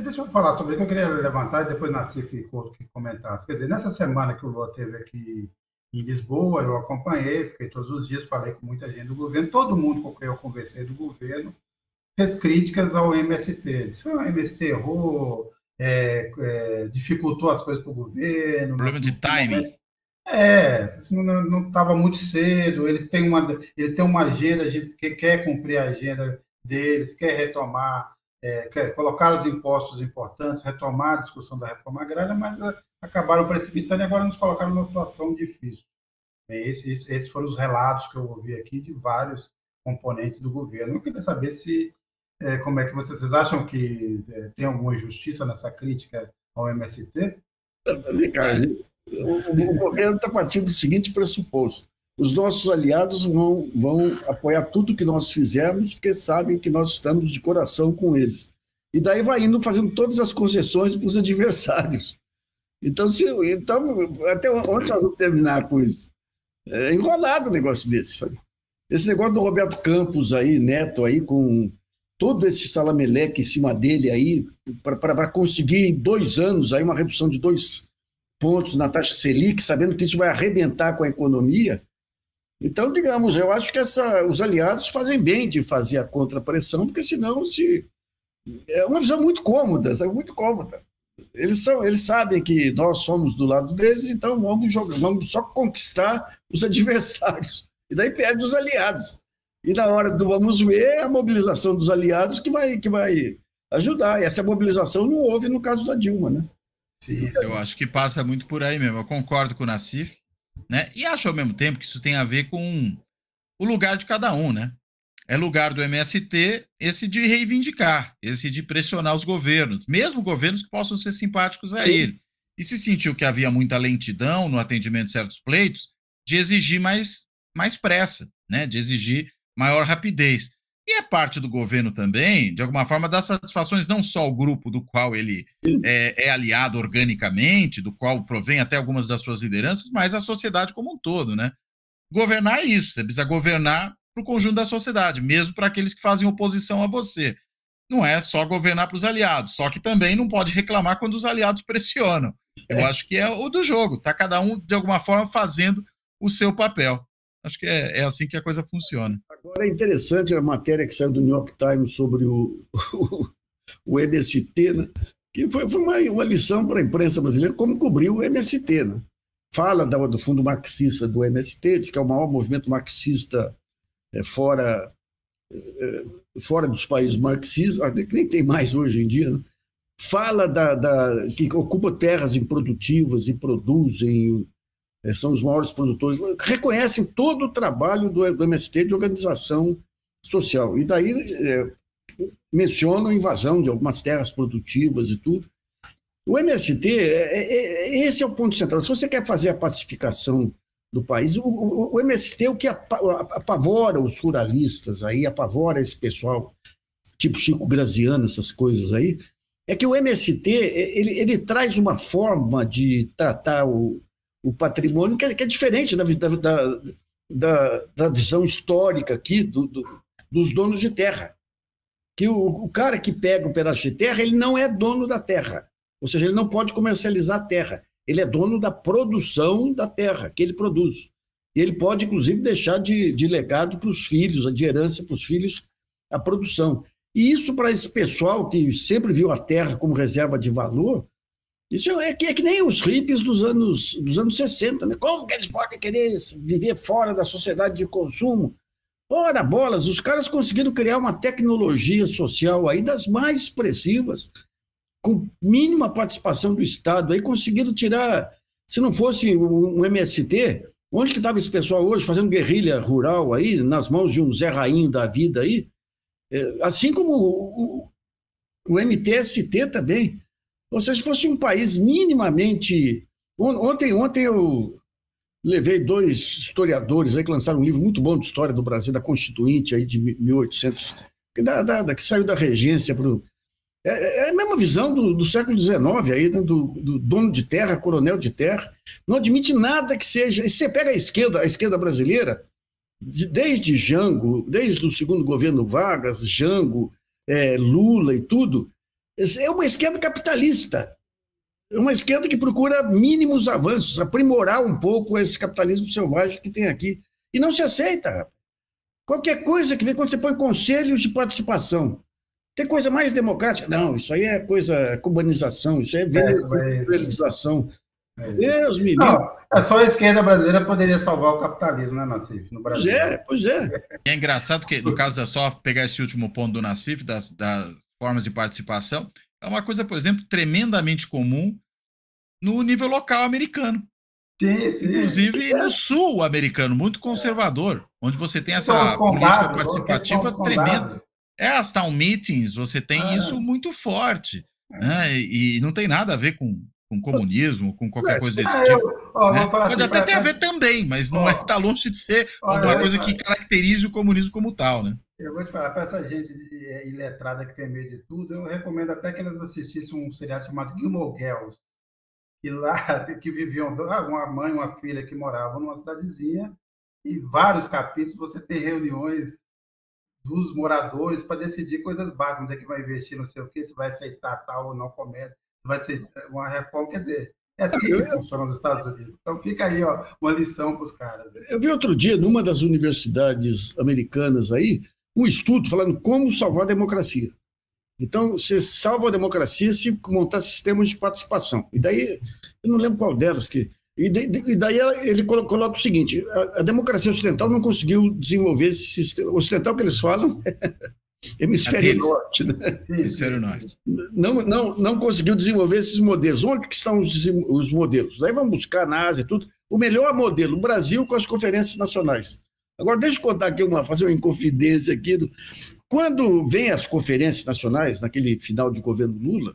Deixa eu falar sobre isso, que eu queria levantar e depois Nassif ficou que comentasse. Quer dizer, nessa semana que o Lula teve aqui em Lisboa, eu acompanhei, fiquei todos os dias, falei com muita gente do governo, todo mundo com quem eu conversei do governo fez críticas ao MST. Disse, o MST errou, é, é, dificultou as coisas para o governo. Problema de timing. É, não estava muito cedo, eles têm, uma, eles têm uma agenda, a gente quer cumprir a agenda deles, quer retomar, é, quer colocar os impostos importantes, retomar a discussão da reforma agrária, mas acabaram precipitando e agora nos colocaram numa situação difícil. É, esses, esses foram os relatos que eu ouvi aqui de vários componentes do governo. Eu queria saber se é, como é que vocês, vocês acham que é, tem alguma justiça nessa crítica ao MST? Cara, o, o governo está partindo do seguinte pressuposto: os nossos aliados vão, vão apoiar tudo que nós fizermos, porque sabem que nós estamos de coração com eles. E daí vai indo fazendo todas as concessões para os adversários. Então, se, então, até onde nós vamos terminar com isso? É enrolado o negócio desse, sabe? Esse negócio do Roberto Campos aí, neto aí, com todo esse salameleque em cima dele aí, para conseguir em dois anos aí uma redução de dois pontos na taxa Selic, sabendo que isso vai arrebentar com a economia. Então, digamos, eu acho que essa, os aliados fazem bem de fazer a contrapressão, porque senão se, é uma visão muito cômoda, sabe? muito cômoda. Eles, são, eles sabem que nós somos do lado deles, então vamos jogar, vamos só conquistar os adversários. E daí perde os aliados. E na hora do vamos ver, é a mobilização dos aliados que vai, que vai ajudar. E essa mobilização não houve no caso da Dilma, né? Sim, eu acho que passa muito por aí mesmo. Eu concordo com o Nassif, né? E acho ao mesmo tempo que isso tem a ver com o lugar de cada um, né? É lugar do MST esse de reivindicar, esse de pressionar os governos, mesmo governos que possam ser simpáticos a ele. E se sentiu que havia muita lentidão no atendimento de certos pleitos, de exigir mais, mais pressa, né? De exigir maior rapidez. E é parte do governo também, de alguma forma, dar satisfações não só ao grupo do qual ele é, é, aliado organicamente, do qual provém até algumas das suas lideranças, mas a sociedade como um todo, né? Governar é isso, você precisa governar para o conjunto da sociedade, mesmo para aqueles que fazem oposição a você. Não é só governar para os aliados, só que também não pode reclamar quando os aliados pressionam. Eu é. acho que é o do jogo, tá cada um, de alguma forma, fazendo o seu papel. Acho que é, é assim que a coisa funciona. Agora é interessante a matéria que saiu do New York Times sobre o, o, o MST, né? que foi, foi uma, uma lição para a imprensa brasileira como cobrir o MST. Né? Fala da, do fundo marxista do MST, diz que é o maior movimento marxista fora, é, fora dos países marxistas, que nem tem mais hoje em dia. Né? Fala da, da, que ocupa terras improdutivas e produzem é, são os maiores produtores, reconhecem todo o trabalho do, do MST de organização social. E daí é, mencionam invasão de algumas terras produtivas e tudo. O MST, é, é, é, esse é o ponto central. Se você quer fazer a pacificação do país, o, o, o MST, o que apavora os ruralistas aí, apavora esse pessoal, tipo Chico Graziano, essas coisas aí, é que o MST ele, ele traz uma forma de tratar o, o patrimônio que é, que é diferente da, da, da, da, visão histórica aqui do, do, dos donos de terra. Que o, o, cara que pega um pedaço de terra, ele não é dono da terra. Ou seja, ele não pode comercializar a terra. Ele é dono da produção da terra que ele produz. E ele pode, inclusive, deixar de, de legado para os filhos, de herança para os filhos, a produção. E isso, para esse pessoal que sempre viu a terra como reserva de valor, isso é que, é que nem os hippies dos anos, dos anos 60, né? Como que eles podem querer viver fora da sociedade de consumo? Ora, bolas, os caras conseguiram criar uma tecnologia social aí das mais expressivas, com mínima participação do Estado, aí conseguiram tirar, se não fosse um MST, onde que estava esse pessoal hoje fazendo guerrilha rural aí, nas mãos de um Zé Rainho da vida aí? É, assim como o, o, o MTST também, ou seja, se fosse um país minimamente. Ontem, ontem eu levei dois historiadores aí que lançaram um livro muito bom de história do Brasil, da Constituinte aí de 1800, que, da, da, que saiu da regência para é, é, a mesma visão do, do século XIX aí, né, do, do, dono de terra, coronel de terra, não admite nada que seja. E você pega a esquerda, a esquerda brasileira, de, desde Jango, desde o segundo governo Vargas, Jango, é, Lula e tudo, é uma esquerda capitalista. É uma esquerda que procura mínimos avanços, aprimorar um pouco esse capitalismo selvagem que tem aqui. E não se aceita. Qualquer coisa que vem quando você põe conselhos de participação. Tem coisa mais democrática? Não, isso aí é coisa cubanização, isso aí é venezuelização. É Deus me Não, é só a esquerda brasileira poderia salvar o capitalismo, né, Nassif, no Brasil. Pois é, pois é. É engraçado que, no caso, é só pegar esse último ponto do Nassif, das, das formas de participação, é uma coisa, por exemplo, tremendamente comum no nível local americano. Sim, sim. Inclusive no sul americano, muito conservador, onde você tem essa política participativa tremenda. É, as town meetings, você tem ah. isso muito forte. Né? E não tem nada a ver com, com comunismo, com qualquer coisa desse tipo. né? Pode assim, até ter a ver também, mas não está é, tá longe de ser uma coisa que caracterize o comunismo como tal, né? Eu vou te falar, para essa gente iletrada que tem medo de tudo, eu recomendo até que eles assistissem um seriado chamado Gilmore Girls, que lá que viviam ah, uma mãe e uma filha que moravam numa cidadezinha, e vários capítulos você tem reuniões dos moradores para decidir coisas básicas, onde é que vai investir, não sei o quê, se vai aceitar tal ou não comércio, vai ser uma reforma, quer dizer, é assim que funciona nos Estados Unidos. Então fica aí ó, uma lição para os caras. Eu vi outro dia, numa das universidades americanas aí, um estudo falando como salvar a democracia. Então, você salva a democracia se montar sistemas de participação. E daí, eu não lembro qual delas que. E, daí ele coloca o seguinte: a, democracia ocidental não conseguiu desenvolver esse sistema. Ocidental que eles falam hemisfério norte, né? Sim, hemisfério norte. Não, não, não conseguiu desenvolver esses modelos. Onde que estão os, os modelos? Daí vamos buscar na Ásia e tudo. O melhor modelo, o Brasil com as conferências nacionais. Agora, deixa eu contar aqui uma, fazer uma inconfidência aqui. Do, quando vem as conferências nacionais, naquele final de governo Lula,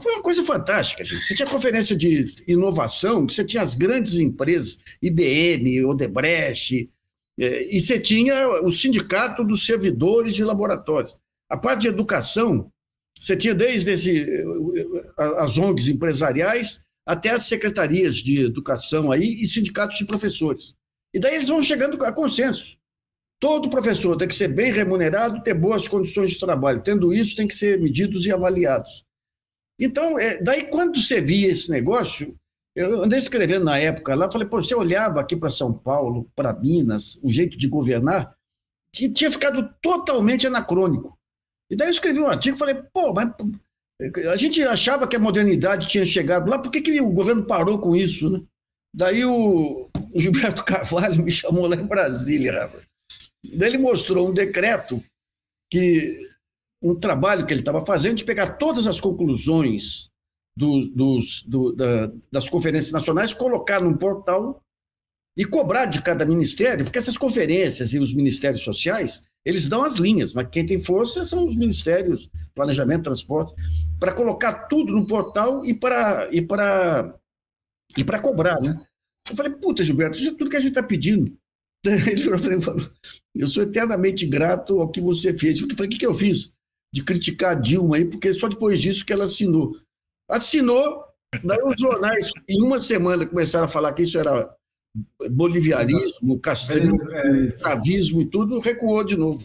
foi uma coisa fantástica, gente. Você tinha conferência de inovação, você tinha as grandes empresas, IBM, Odebrecht, é, e você tinha o sindicato dos servidores de laboratórios. A parte de educação, você tinha desde esse, as ONGs empresariais até as secretarias de educação aí e sindicatos de professores. E daí eles vão chegando a consenso. Todo professor tem que ser bem remunerado, ter boas condições de trabalho. Tendo isso, tem que ser medidos e avaliados. Então, é, daí quando você via esse negócio, eu andei escrevendo na época lá, falei, pô, você olhava aqui para São Paulo, para Minas, o jeito de governar, tinha ficado totalmente anacrônico. E daí eu escrevi um artigo, falei, pô, mas a gente achava que a modernidade tinha chegado lá, por que, que o governo parou com isso, né? Daí o, Gilberto Carvalho me chamou lá em Brasília. Daí ele mostrou um decreto que um trabalho que ele estava fazendo de pegar todas as conclusões do, dos, do, da, das conferências nacionais, colocar num portal e cobrar de cada ministério, porque essas conferências e os ministérios sociais, eles dão as linhas, mas quem tem força são os ministérios, planejamento, transporte, para colocar tudo no portal e para e para e para cobrar, né? Eu falei, puta, Gilberto, isso é tudo que a gente está pedindo. Ele falou, eu sou eternamente grato ao que você fez. Eu falei, o que, que eu fiz? De criticar a Dilma aí, porque só depois disso que ela assinou. Assinou, daí os jornais, em uma semana, começaram a falar que isso era bolivianismo, castrismo, chavismo e tudo, recuou de novo.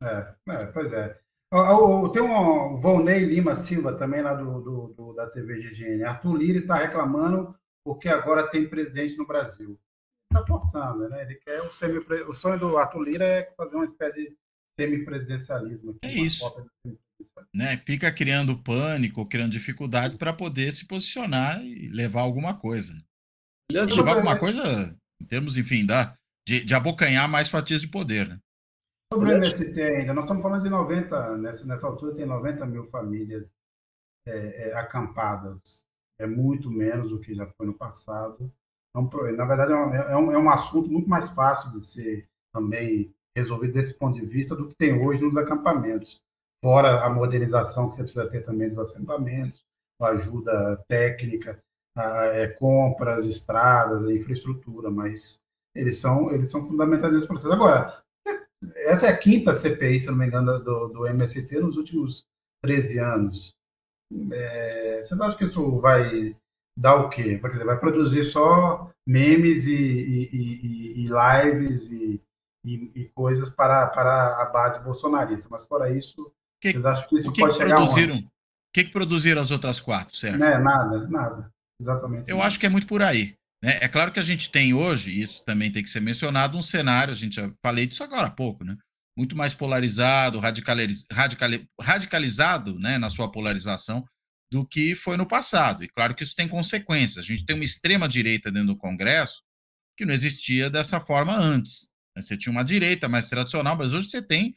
É, é pois é. Tem um Volney Lima Silva, também lá do, do, do, da TV GGN. Arthur Lira está reclamando porque agora tem presidente no Brasil está forçando, né? Ele quer o semi o sonho do Arthur Lira é fazer uma espécie de semipresidencialismo. É isso. Né? Fica criando pânico, criando dificuldade para poder se posicionar e levar alguma coisa. levar alguma coisa em termos, enfim, da, de, de abocanhar mais fatias de poder, né? Sobre o MST ainda, nós estamos falando de 90, nessa, nessa altura tem 90 mil famílias é, é, acampadas. É muito menos do que já foi no passado. É na verdade, é, é um, é um assunto muito mais fácil de ser também resolvido desse ponto de vista do que tem hoje nos acampamentos. Fora a modernização que você precisa ter também dos assentamentos, ajuda técnica, a, é, compras, estradas, infraestrutura, mas eles são, eles são fundamentais nesse processo. Agora, essa é a quinta CPI, se não me engano, do, do MST nos últimos 13 anos. É, vocês acham que isso vai dá o quê? Dizer, vai produzir só memes e, e, e, e lives e, coisas para, para a base bolsonarista. Mas fora isso, que, vocês acham que isso que pode que chegar produziram? O que, que produziram as outras quatro, certo? É, nada, nada. Exatamente. Eu nada. acho que é muito por aí. Né? É claro que a gente tem hoje, isso também tem que ser mencionado, um cenário, a gente já falei disso agora há pouco, né? Muito mais polarizado, radicaliz, radical, radicalizado né, na sua polarização do que foi no passado. E claro que isso tem consequências. A gente tem uma extrema-direita dentro do Congresso que não existia dessa forma antes. Você tinha uma direita mais tradicional, mas hoje você tem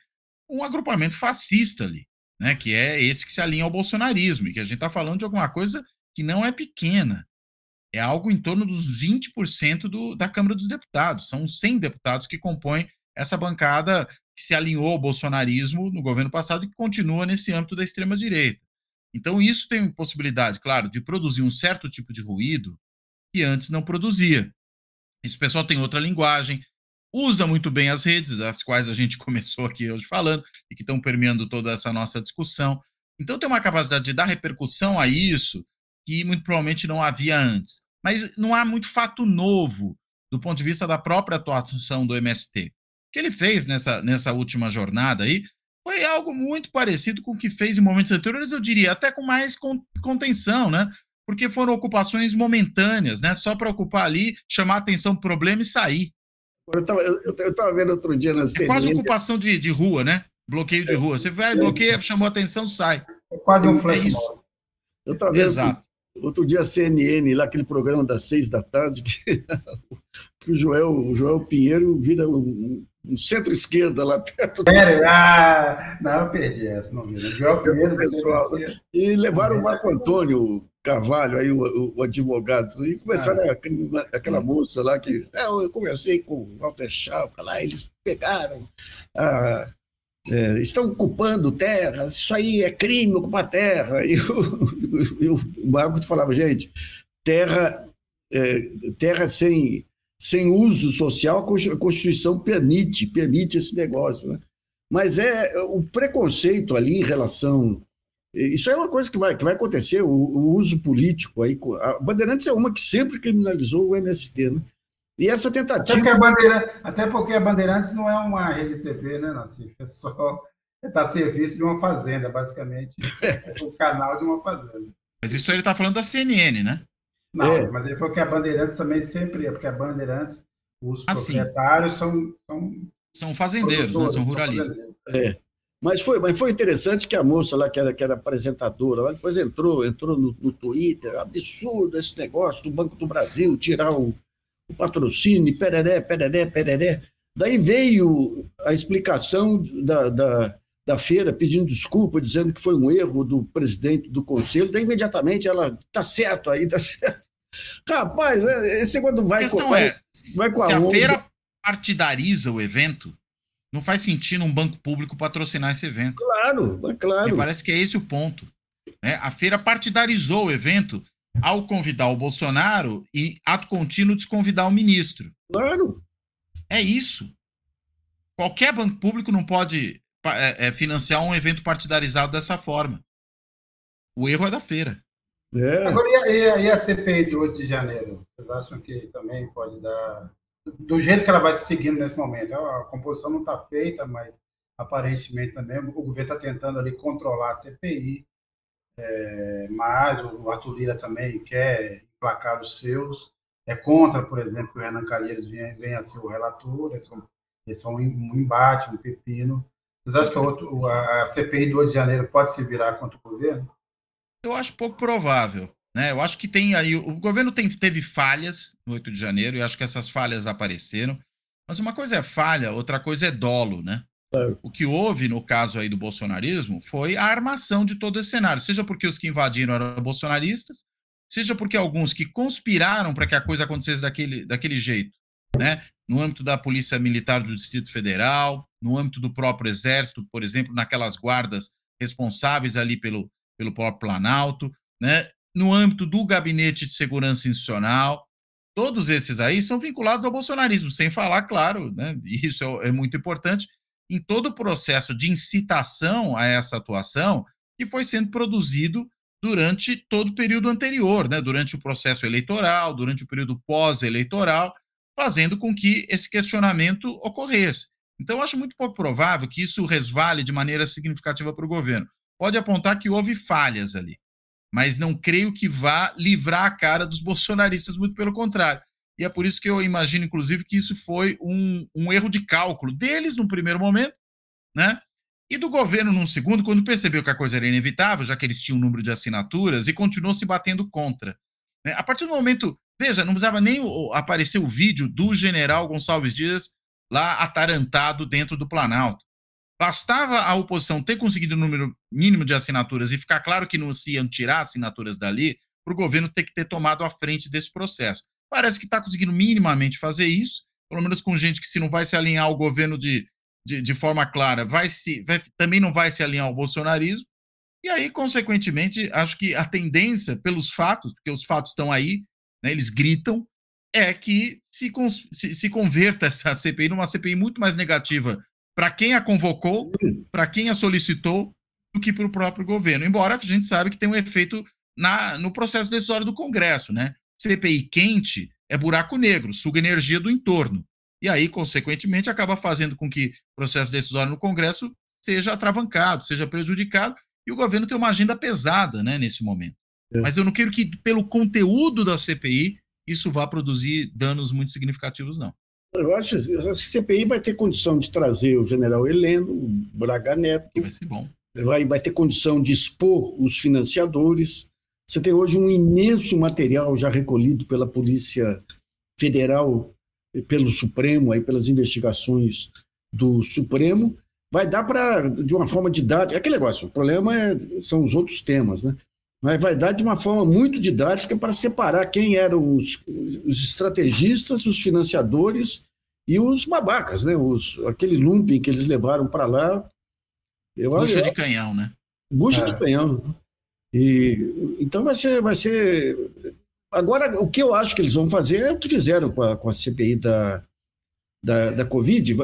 um agrupamento fascista ali, né? Que é esse que se alinha ao bolsonarismo, e que a gente está falando de alguma coisa que não é pequena. É algo em torno dos 20% do, da Câmara dos Deputados. São 100 deputados que compõem essa bancada que se alinhou ao bolsonarismo no governo passado e que continua nesse âmbito da extrema-direita. Então, isso tem possibilidade, claro, de produzir um certo tipo de ruído que antes não produzia. Esse pessoal tem outra linguagem, usa muito bem as redes, das quais a gente começou aqui hoje falando, e que estão permeando toda essa nossa discussão. Então, tem uma capacidade de dar repercussão a isso que muito provavelmente não havia antes. Mas não há muito fato novo do ponto de vista da própria atuação do MST. O que ele fez nessa, nessa última jornada aí foi algo muito parecido com o que fez em momentos anteriores, eu diria, até com mais contenção, né? Porque foram ocupações momentâneas, né? Só para ocupar ali, chamar atenção para o problema e sair. Eu estava eu, eu vendo outro dia na CNN. É quase ocupação de, de rua, né? Bloqueio de rua. Você vai, bloqueia, chamou atenção, sai. É quase um flash é Eu estava vendo Exato. outro dia a CNN, lá aquele programa das seis da tarde, que, que o, Joel, o Joel Pinheiro vira um, um centro-esquerda lá perto. Sério? Ah, não, eu perdi essa, não vi. Né? Joel Pinheiro E levaram o Marco Antônio Carvalho, aí o, o advogado, e começaram ah. aquela, aquela moça lá que. Ah, eu conversei com o Walter Schalke lá, eles pegaram. Ah, é, estão ocupando terras, isso aí é crime ocupar terra. E o, e o Marco falava, gente, terra, é, terra sem sem uso social, a Constituição permite, permite esse negócio. Né? Mas é o preconceito ali em relação. Isso é uma coisa que vai, que vai acontecer, o, o uso político. Aí, a Bandeirantes é uma que sempre criminalizou o MST. Né? E essa tentativa. Até porque, a Bandeira, até porque a Bandeirantes não é uma rede TV, né, Nassif? É só está a serviço de uma fazenda, basicamente. É o canal de uma fazenda. Mas isso ele está falando da CNN, né? Não, é. mas ele falou que a Bandeirantes também sempre é, porque a Bandeirantes, os ah, proprietários são, são. São fazendeiros, né? são ruralistas. São é. Mas foi, mas foi interessante que a moça lá, que era, que era apresentadora, lá, depois entrou, entrou no, no Twitter, absurdo esse negócio do Banco do Brasil, tirar o, o patrocínio, pereré, pereré, pereré. Daí veio a explicação da, da, da feira pedindo desculpa, dizendo que foi um erro do presidente do conselho, daí imediatamente ela está certo aí, está certo. Rapaz, é, esse quando vai a com, é, vai com a se a, feira partidariza o evento, não faz sentido um banco público patrocinar esse evento. Claro, claro. Me parece que é esse o ponto. Né? A feira partidarizou o evento ao convidar o Bolsonaro e, ato contínuo, desconvidar o ministro. Claro. É isso. Qualquer banco público não pode é, é, financiar um evento partidarizado dessa forma. O erro é da feira. É. Agora, e a, e a, CPI de 8 de janeiro? Vocês acham que também pode dar. Do jeito que ela vai se seguindo nesse momento? A composição não está feita, mas aparentemente também o governo está tentando ali controlar a CPI. É, mas o Arthur Lira também quer emplacar os seus. É contra, por exemplo, que o Renan Calheiros venha, venha a ser o relator. Esse é um, um embate, um pepino. Vocês acham que a, outro, a CPI do 8 de janeiro pode se virar contra o governo? Eu acho pouco provável. Né? Eu acho que tem aí. O governo tem, teve falhas no 8 de janeiro, e acho que essas falhas apareceram. Mas uma coisa é falha, outra coisa é dolo, né? O que houve no caso aí do bolsonarismo foi a armação de todo esse cenário, seja porque os que invadiram eram bolsonaristas, seja porque alguns que conspiraram para que a coisa acontecesse daquele, daquele jeito né? no âmbito da Polícia Militar do Distrito Federal, no âmbito do próprio Exército, por exemplo, naquelas guardas responsáveis ali pelo, pelo próprio Planalto, né? No âmbito do Gabinete de Segurança Institucional. Todos esses aí são vinculados ao bolsonarismo, sem falar, claro, né? isso é, é muito importante, em todo o processo de incitação a essa atuação que foi sendo produzido durante todo o período anterior, né? durante o processo eleitoral, durante o período pós-eleitoral, fazendo com que esse questionamento ocorresse. Então, acho muito pouco provável que isso resvale de maneira significativa para o governo. Pode apontar que houve falhas ali, mas não creio que vá livrar a cara dos bolsonaristas, muito pelo contrário. E é por isso que eu imagino, inclusive, que isso foi um, um erro de cálculo deles no primeiro momento, né? E do governo, num segundo, quando percebeu que a coisa era inevitável, já que eles tinham um número de assinaturas, e continuou se batendo contra. Né? A partir do momento, veja, não precisava nem aparecer o vídeo do general Gonçalves Dias lá atarantado dentro do Planalto. Bastava a oposição ter conseguido o número mínimo de assinaturas e ficar claro que não se iam tirar assinaturas dali, para o governo ter que ter tomado a frente desse processo. Parece que está conseguindo minimamente fazer isso, pelo menos com gente que, se não vai se alinhar ao governo de, de, de forma clara, vai se, vai, também não vai se alinhar ao bolsonarismo. E aí, consequentemente, acho que a tendência, pelos fatos, porque os fatos estão aí, né, eles gritam, é que se, se, se converta essa CPI numa CPI muito mais negativa para quem a convocou, para quem a solicitou, do que para o próprio governo. Embora a gente sabe que tem um efeito na, no processo decisório do Congresso, né? CPI quente é buraco negro, suga energia do entorno. E aí, consequentemente, acaba fazendo com que o processo decisório no Congresso seja atravancado, seja prejudicado, e o governo tem uma agenda pesada né, nesse momento. É. Mas eu não quero que, pelo conteúdo da CPI, isso vá produzir danos muito significativos, não. Eu acho que a CPI vai ter condição de trazer o general Heleno, o Braga Neto. Vai ser bom. Vai, vai ter condição de expor os financiadores. Você tem hoje um imenso material já recolhido pela Polícia Federal, pelo Supremo, aí pelas investigações do Supremo. Vai dar para, de uma forma didática, aquele negócio, o problema é, são os outros temas, né? Mas vai dar de uma forma muito didática para separar quem eram os, os estrategistas, os financiadores e os babacas, né? Os, aquele lumping que eles levaram para lá. Eu, Bucha eu, de canhão, né? Bucha é. de canhão. E, então vai ser, vai ser. Agora, o que eu acho que eles vão fazer é o que fizeram com a, com a CPI da, da, da Covid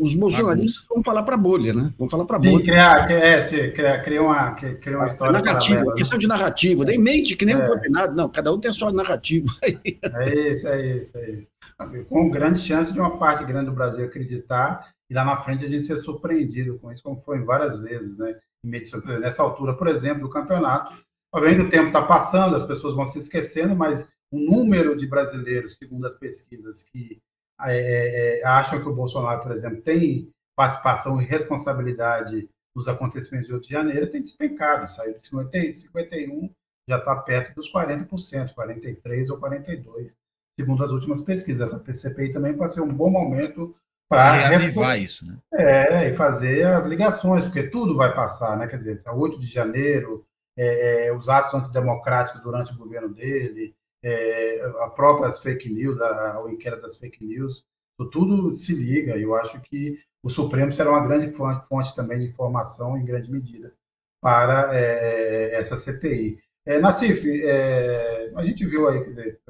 os bolsonaristas vão falar para a bolha, né? Vão falar para a bolha. criar, é, sim, criar, criar, uma, criar uma história. Narrativa, né? questão de narrativa. Nem mente que nem é. um condenado. Não, cada um tem a sua narrativa. é isso, é isso, é isso. Com grande chance de uma parte grande do Brasil acreditar e lá na frente a gente ser surpreendido com isso, como foi várias vezes, né? Nessa altura, por exemplo, do campeonato. Obviamente o tempo está passando, as pessoas vão se esquecendo, mas o número de brasileiros, segundo as pesquisas, que é, é, é, acham que o Bolsonaro, por exemplo, tem participação e responsabilidade nos acontecimentos de 8 de janeiro, tem despencado, saiu de 50, 51, já está perto dos 40%, 43% ou 42%, segundo as últimas pesquisas. Essa PCPI também pode ser um bom momento para reavivar isso, né? É, e fazer as ligações, porque tudo vai passar, né? Quer dizer, 8 de janeiro, é, é, os atos antidemocráticos durante o governo dele, é, a própria fake news, a, o inquérito das fake news, tudo se liga. Eu acho que o Supremo será uma grande fonte, fonte também de informação, em grande medida, para é, essa CPI. É, Nassif, é, a gente viu aí, quer dizer,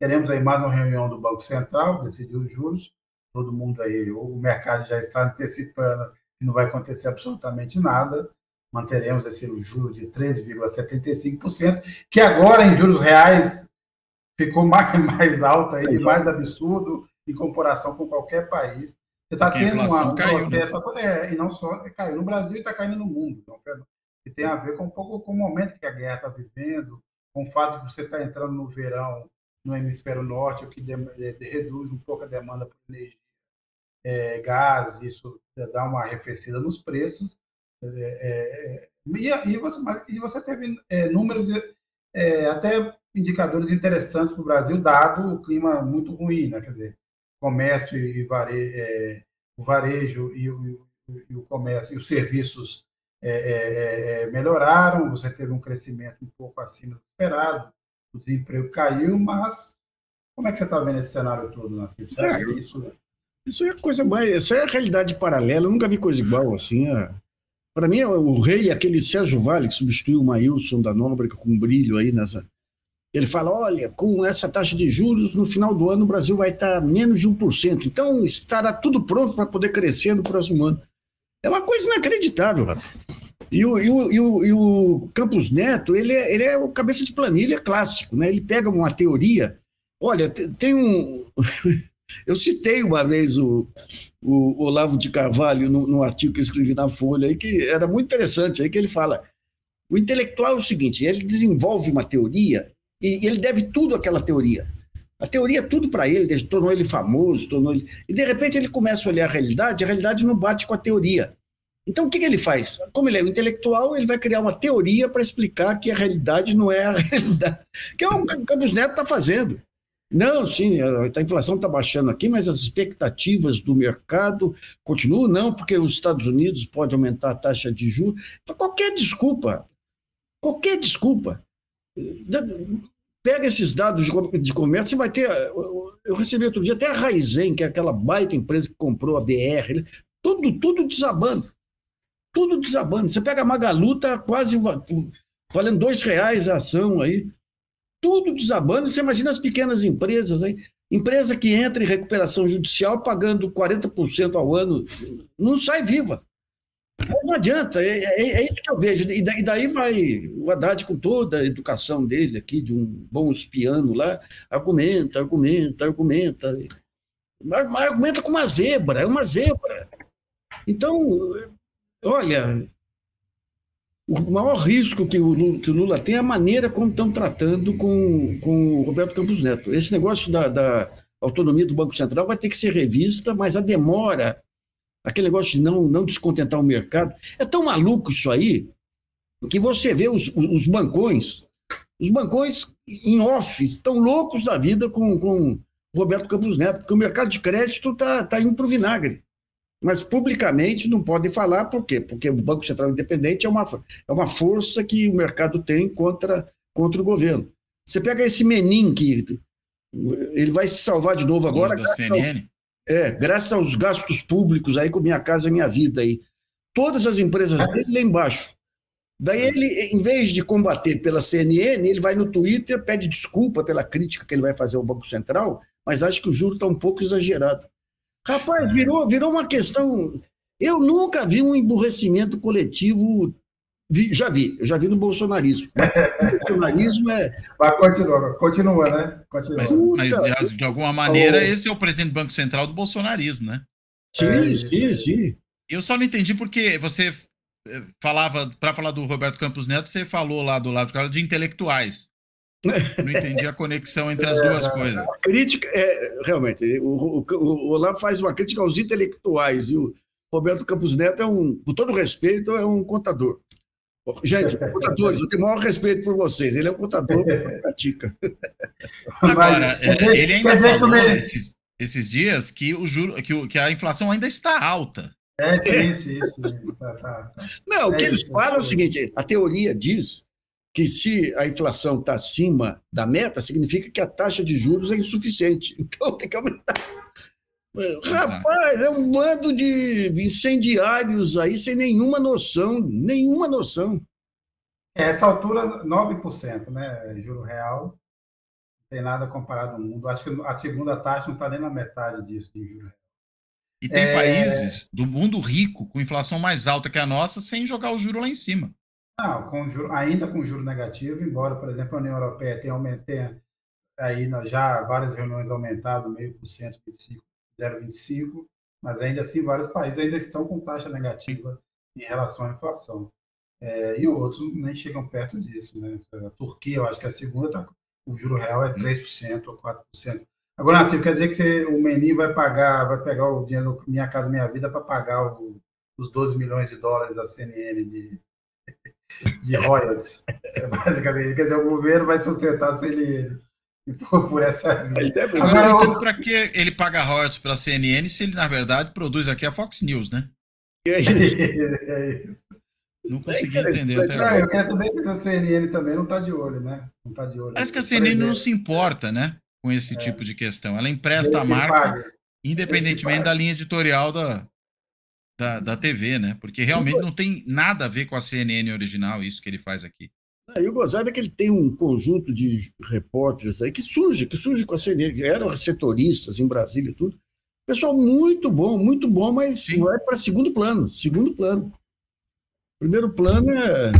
teremos aí mais uma reunião do Banco Central, decidir os juros, todo mundo aí, o mercado já está antecipando que não vai acontecer absolutamente nada, manteremos esse juro de 13,75%, que agora em juros reais ficou mais, mais alto, aí, mais absurdo em comparação com qualquer país. Você está tendo uma, um caiu, né? processo, né? é, e não só caiu no Brasil e está caindo no mundo. Então, que tem a ver com um pouco com o momento que a guerra está vivendo, com o fato de você estar tá entrando no verão no hemisfério norte, o que de, de, de, reduz um pouco a demanda por energia, é, gás, isso dá uma arrefecida nos preços. É, é e, e, você, e você teve é, números é, até indicadores interessantes para o Brasil, dado o clima muito ruim, né? quer dizer, comércio e varejo, é, o varejo e o, e o, comércio e os serviços é, é, é, melhoraram, você teve um crescimento um pouco acima do esperado, o desemprego caiu, mas como é que você está vendo esse cenário todo, Nassim? Você acha que isso... Isso é coisa mais. Isso é realidade paralela. Eu nunca vi coisa igual assim. É... Para mim, o rei, aquele Sérgio Vale, que substituiu o Maílson da Nóbrega com brilho aí nessa, ele fala: olha, com essa taxa de juros, no final do ano o Brasil vai estar menos de 1%. Então estará tudo pronto para poder crescer no próximo ano. É uma coisa inacreditável, rapaz. E o, e o, e o, e o Campos Neto, ele é, ele é o cabeça de planilha clássico, né? Ele pega uma teoria. Olha, tem um. Eu citei uma vez o, o Olavo de Carvalho no, no, artigo que eu escrevi na Folha, aí, que era muito interessante, aí que ele fala. O intelectual é o seguinte: ele desenvolve uma teoria e ele deve tudo àquela teoria. A teoria é tudo para ele, tornou ele famoso, tornou ele. E de repente ele começa a olhar a realidade, a realidade não bate com a teoria. Então, o que, que ele faz? Como ele é um intelectual, ele vai criar uma teoria para explicar que a realidade não é a realidade. Que é o que o Campos Neto está fazendo. Não, sim, a inflação está baixando aqui, mas as expectativas do mercado continuam, não, porque os Estados Unidos podem aumentar a taxa de juros. Qualquer desculpa, qualquer desculpa. Pega esses dados de comércio e vai ter. Eu recebi outro dia até a Raizen, que é aquela baita empresa que comprou a BR, tudo, tudo desabando tudo desabando. Você pega a Magalu, está quase valendo dois reais a ação aí. Tudo desabando. Você imagina as pequenas empresas aí. Empresa que entra em recuperação judicial pagando 40% ao ano, não sai viva. Mas não adianta, é, é, é, isso que eu vejo. E daí vai o Haddad, com toda a educação dele aqui, de um bom espiano lá, argumenta, argumenta, argumenta. Mas, mas argumenta com uma zebra, é uma zebra. Então, Olha, o maior risco que o, Lula, que o Lula tem é a maneira como estão tratando com, com o Roberto Campos Neto. Esse negócio da, da autonomia do Banco Central vai ter que ser revista, mas a demora, aquele negócio de não, não descontentar o mercado, é tão maluco isso aí, que você vê os, os bancões, os bancões em off, estão loucos da vida com, com Roberto Campos Neto, porque o mercado de crédito está tá indo para o vinagre mas publicamente não podem falar, por quê? Porque o Banco Central Independente é uma, é uma força que o mercado tem contra, contra o governo. Você pega esse Menin, que ele vai se salvar de novo agora. Da CNN? É, graças aos gastos públicos aí com Minha Casa Minha Vida aí. Todas as empresas dele lá embaixo. Daí ele, em vez de combater pela CNN, ele vai no Twitter, pede desculpa pela crítica que ele vai fazer ao Banco Central, mas acha que o juro está um pouco exagerado. Rapaz, virou, virou uma questão. Eu nunca vi um emburrecimento coletivo. Vi, já vi, eu já vi no bolsonarismo. o bolsonarismo é. Mas continua, continua, né? Continua. Mas, mas, de alguma maneira, esse é o presidente do Banco Central do bolsonarismo, né? Sim, é, sim, sim. Eu só não entendi porque você eh, falava, para falar do Roberto Campos Neto, você falou lá do lado de intelectuais. Não entendi a conexão entre as duas é, coisas. A crítica, é, realmente, o, o, o Olavo faz uma crítica aos intelectuais e o Roberto Campos Neto é um, com todo respeito, é um contador. Gente, contadores, eu tenho o maior respeito por vocês. Ele é um contador que pratica. Agora, é, ele ainda falou esses, esses dias que, o juro, que, o, que a inflação ainda está alta. É, sim, sim, sim. Tá, tá, tá. Não, o que é eles falam é o seguinte: a teoria diz que se a inflação está acima da meta, significa que a taxa de juros é insuficiente. Então tem que aumentar. Rapaz, é um bando de incendiários aí sem nenhuma noção, nenhuma noção. É, essa altura, 9%, né? Juro real. Não tem nada comparado no mundo. Acho que a segunda taxa não está nem na metade disso de juro real. E tem é... países do mundo rico com inflação mais alta que a nossa sem jogar o juro lá em cima. Não, com juro, ainda com juro negativo, embora, por exemplo, a União Europeia tenha, tenha aí já várias reuniões aumentado meio por cento, 0,25, mas ainda assim vários países ainda estão com taxa negativa em relação à inflação. É, e outros nem chegam perto disso. Né? A Turquia, eu acho que a segunda, tá, o juro real é 3% ou 4%. Agora, assim, quer dizer que você, o Menin vai pagar, vai pegar o dinheiro Minha Casa Minha Vida para pagar o, os 12 milhões de dólares da CNN de, de royalties. É basicamente, quer dizer, o governo vai sustentar se ele por essa via. Agora, eu entendo para que ele paga royalties para a CNN se ele, na verdade, produz aqui a Fox News, né? É isso. é isso. Não consegui é entender até agora. Eu quero saber que a CNN também não está de olho, né? Não tá de olho. Parece que a CNN não se importa, né? Com esse é. tipo de questão. Ela empresta a marca, independentemente da linha editorial da, da, da TV, né? Porque realmente não tem nada a ver com a CNN original, isso que ele faz aqui. Ah, e o gozado é que ele tem um conjunto de repórteres aí que surge, que surge com a CNN, eram setoristas em Brasília e tudo. Pessoal muito bom, muito bom, mas Sim. vai para segundo plano, segundo plano. Primeiro plano é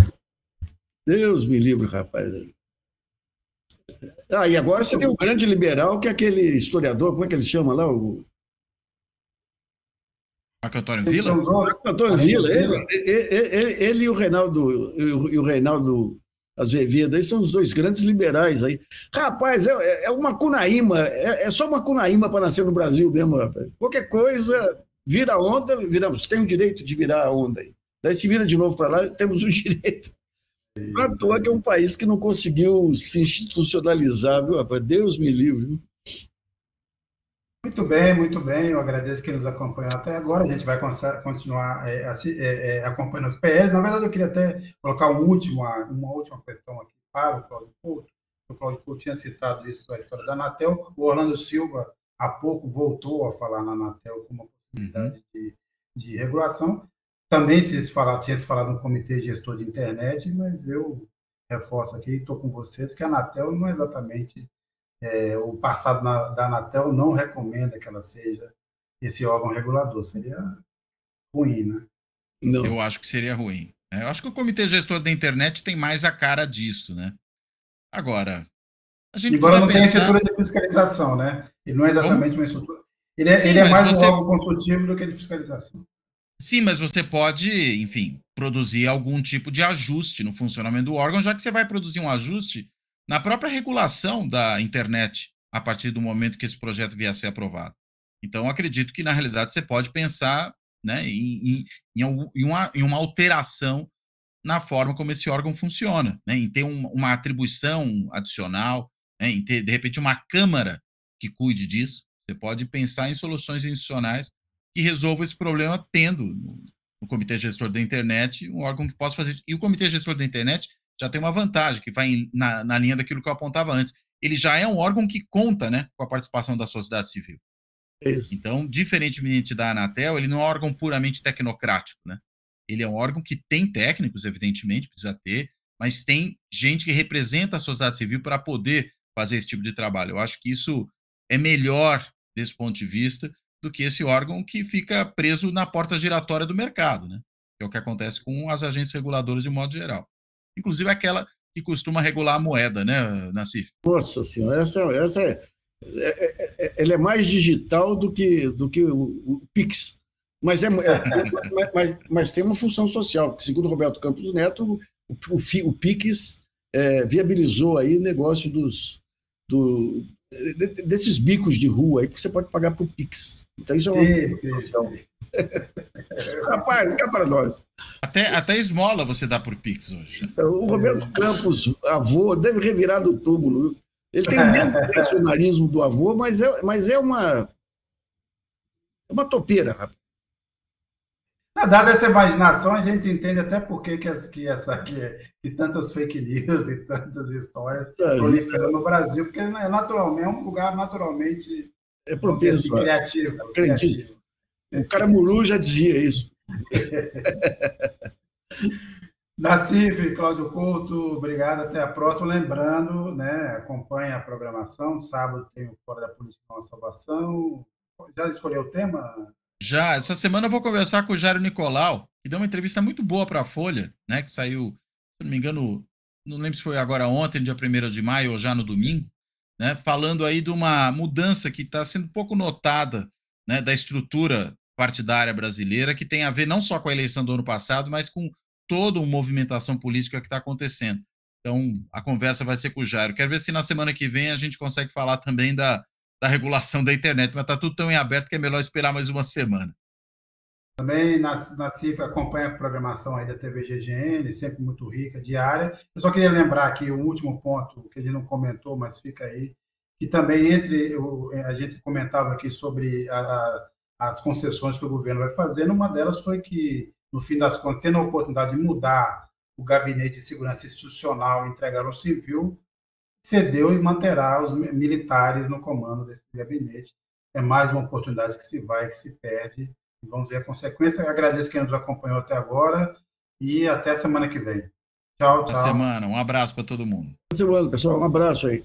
Deus me livre, rapaz. Ah, e agora você tem o grande liberal, que é aquele historiador, como é que ele chama lá? O Marco Antônio Vila? Marco Antônio Vila, ele, ele, ele, e o Reinaldo, e o Reinaldo Azevedo, aí são os dois grandes liberais aí. Rapaz, é, é uma cunaíma, é, é só uma cunaíma para nascer no Brasil mesmo, rapaz. Qualquer coisa, vira onda, viramos, tem o direito de virar a onda aí. Daí se vira de novo para lá, temos o direito. À toa que é um país que não conseguiu se institucionalizar, viu, rapaz? Deus me livre. Muito bem, muito bem. Eu agradeço quem nos acompanhou até agora. A gente vai continuar é, é, é, acompanhando os PLs. Na verdade, eu queria até colocar um último, uma última questão aqui para o Cláudio Couto. O Cláudio Couto tinha citado isso, a história da Anatel. O Orlando Silva, há pouco, voltou a falar na Anatel como uma possibilidade de, de regulação. Também se falar, tinha se falado no comitê gestor de internet, mas eu reforço aqui, estou com vocês, que a Anatel não é exatamente é, o passado na, da Anatel não recomenda que ela seja esse órgão regulador. Seria ruim, né? Não. Eu acho que seria ruim. É, eu acho que o comitê gestor da internet tem mais a cara disso, né? Agora, a gente Embora não pensar... tenha estrutura de fiscalização, né? Ele não é exatamente Como? uma estrutura. Ele é, Sim, ele é mais você... um órgão consultivo do que de fiscalização. Sim, mas você pode, enfim, produzir algum tipo de ajuste no funcionamento do órgão, já que você vai produzir um ajuste na própria regulação da internet a partir do momento que esse projeto vier a ser aprovado. Então, acredito que, na realidade, você pode pensar né, em, em, em, uma, em uma alteração na forma como esse órgão funciona, né, em ter um, uma atribuição adicional, né, em ter, de repente, uma Câmara que cuide disso. Você pode pensar em soluções institucionais que resolva esse problema tendo no, no Comitê Gestor da Internet um órgão que possa fazer. E o Comitê Gestor da Internet já tem uma vantagem, que vai na, na linha daquilo que eu apontava antes. Ele já é um órgão que conta né, com a participação da sociedade civil. Isso. Então, diferentemente da Anatel, ele não é um órgão puramente tecnocrático. Né? Ele é um órgão que tem técnicos, evidentemente, precisa ter, mas tem gente que representa a sociedade civil para poder fazer esse tipo de trabalho. Eu acho que isso é melhor desse ponto de vista do que esse órgão que fica preso na porta giratória do mercado, né? Que é o que acontece com as agências reguladoras de modo geral. Inclusive aquela que costuma regular a moeda, né, Nassif? Nossa senhora, essa, essa é, é, é, é ela é mais digital do que, do que o, o Pix. Mas, é, é mas, mas, tem uma função social, que segundo Roberto Campos Neto, o, o, o Pix é, viabilizou aí o negócio dos, do, desses bicos de rua aí que você pode pagar por Pix. Então isso é uma sim, sim. Rapaz, cá para nós. Até, até esmola você dá por Pix hoje. O Roberto Campos, avô, deve revirar do túmulo. Ele tem o mesmo personalismo do avô, mas é, mas é uma. É uma topeira, rapaz. Dada essa imaginação, a gente entende até por que, que, as, que, essa, que, que tantas fake news e tantas histórias é, proliferam no Brasil, porque é naturalmente é um lugar naturalmente é propenso, assim, criativo. criativo. O cara Muru já dizia isso. Nacife, Cláudio Couto, obrigado, até a próxima. Lembrando, né, acompanhe a programação, sábado tem o Fora da Política com a Salvação. Já escolheu o tema? Já, essa semana eu vou conversar com o Jairo Nicolau, que deu uma entrevista muito boa para a Folha, né? Que saiu, se não me engano, não lembro se foi agora ontem, dia 1 de maio, ou já no domingo, né? Falando aí de uma mudança que está sendo pouco notada né, da estrutura partidária brasileira, que tem a ver não só com a eleição do ano passado, mas com toda uma movimentação política que está acontecendo. Então, a conversa vai ser com o Jairo. Quero ver se na semana que vem a gente consegue falar também da, da regulação da internet, mas está tudo tão em aberto que é melhor esperar mais uma semana. Também na, na CIF acompanha a programação aí da TV GGN, sempre muito rica, diária. Eu só queria lembrar aqui o último ponto que ele não comentou, mas fica aí, que também entre a gente comentava aqui sobre a, a, as concessões que o governo vai fazer, uma delas foi que, no fim das contas, tendo a oportunidade de mudar o gabinete de segurança institucional e entregar ao civil, cedeu e manterá os militares no comando desse gabinete. É mais uma oportunidade que se vai, que se perde. Vamos ver a consequência. agradeço quem nos acompanhou até agora e até semana que vem. Tchau, tchau. Até semana. Um abraço para todo mundo. Até semana, pessoal. Um abraço aí.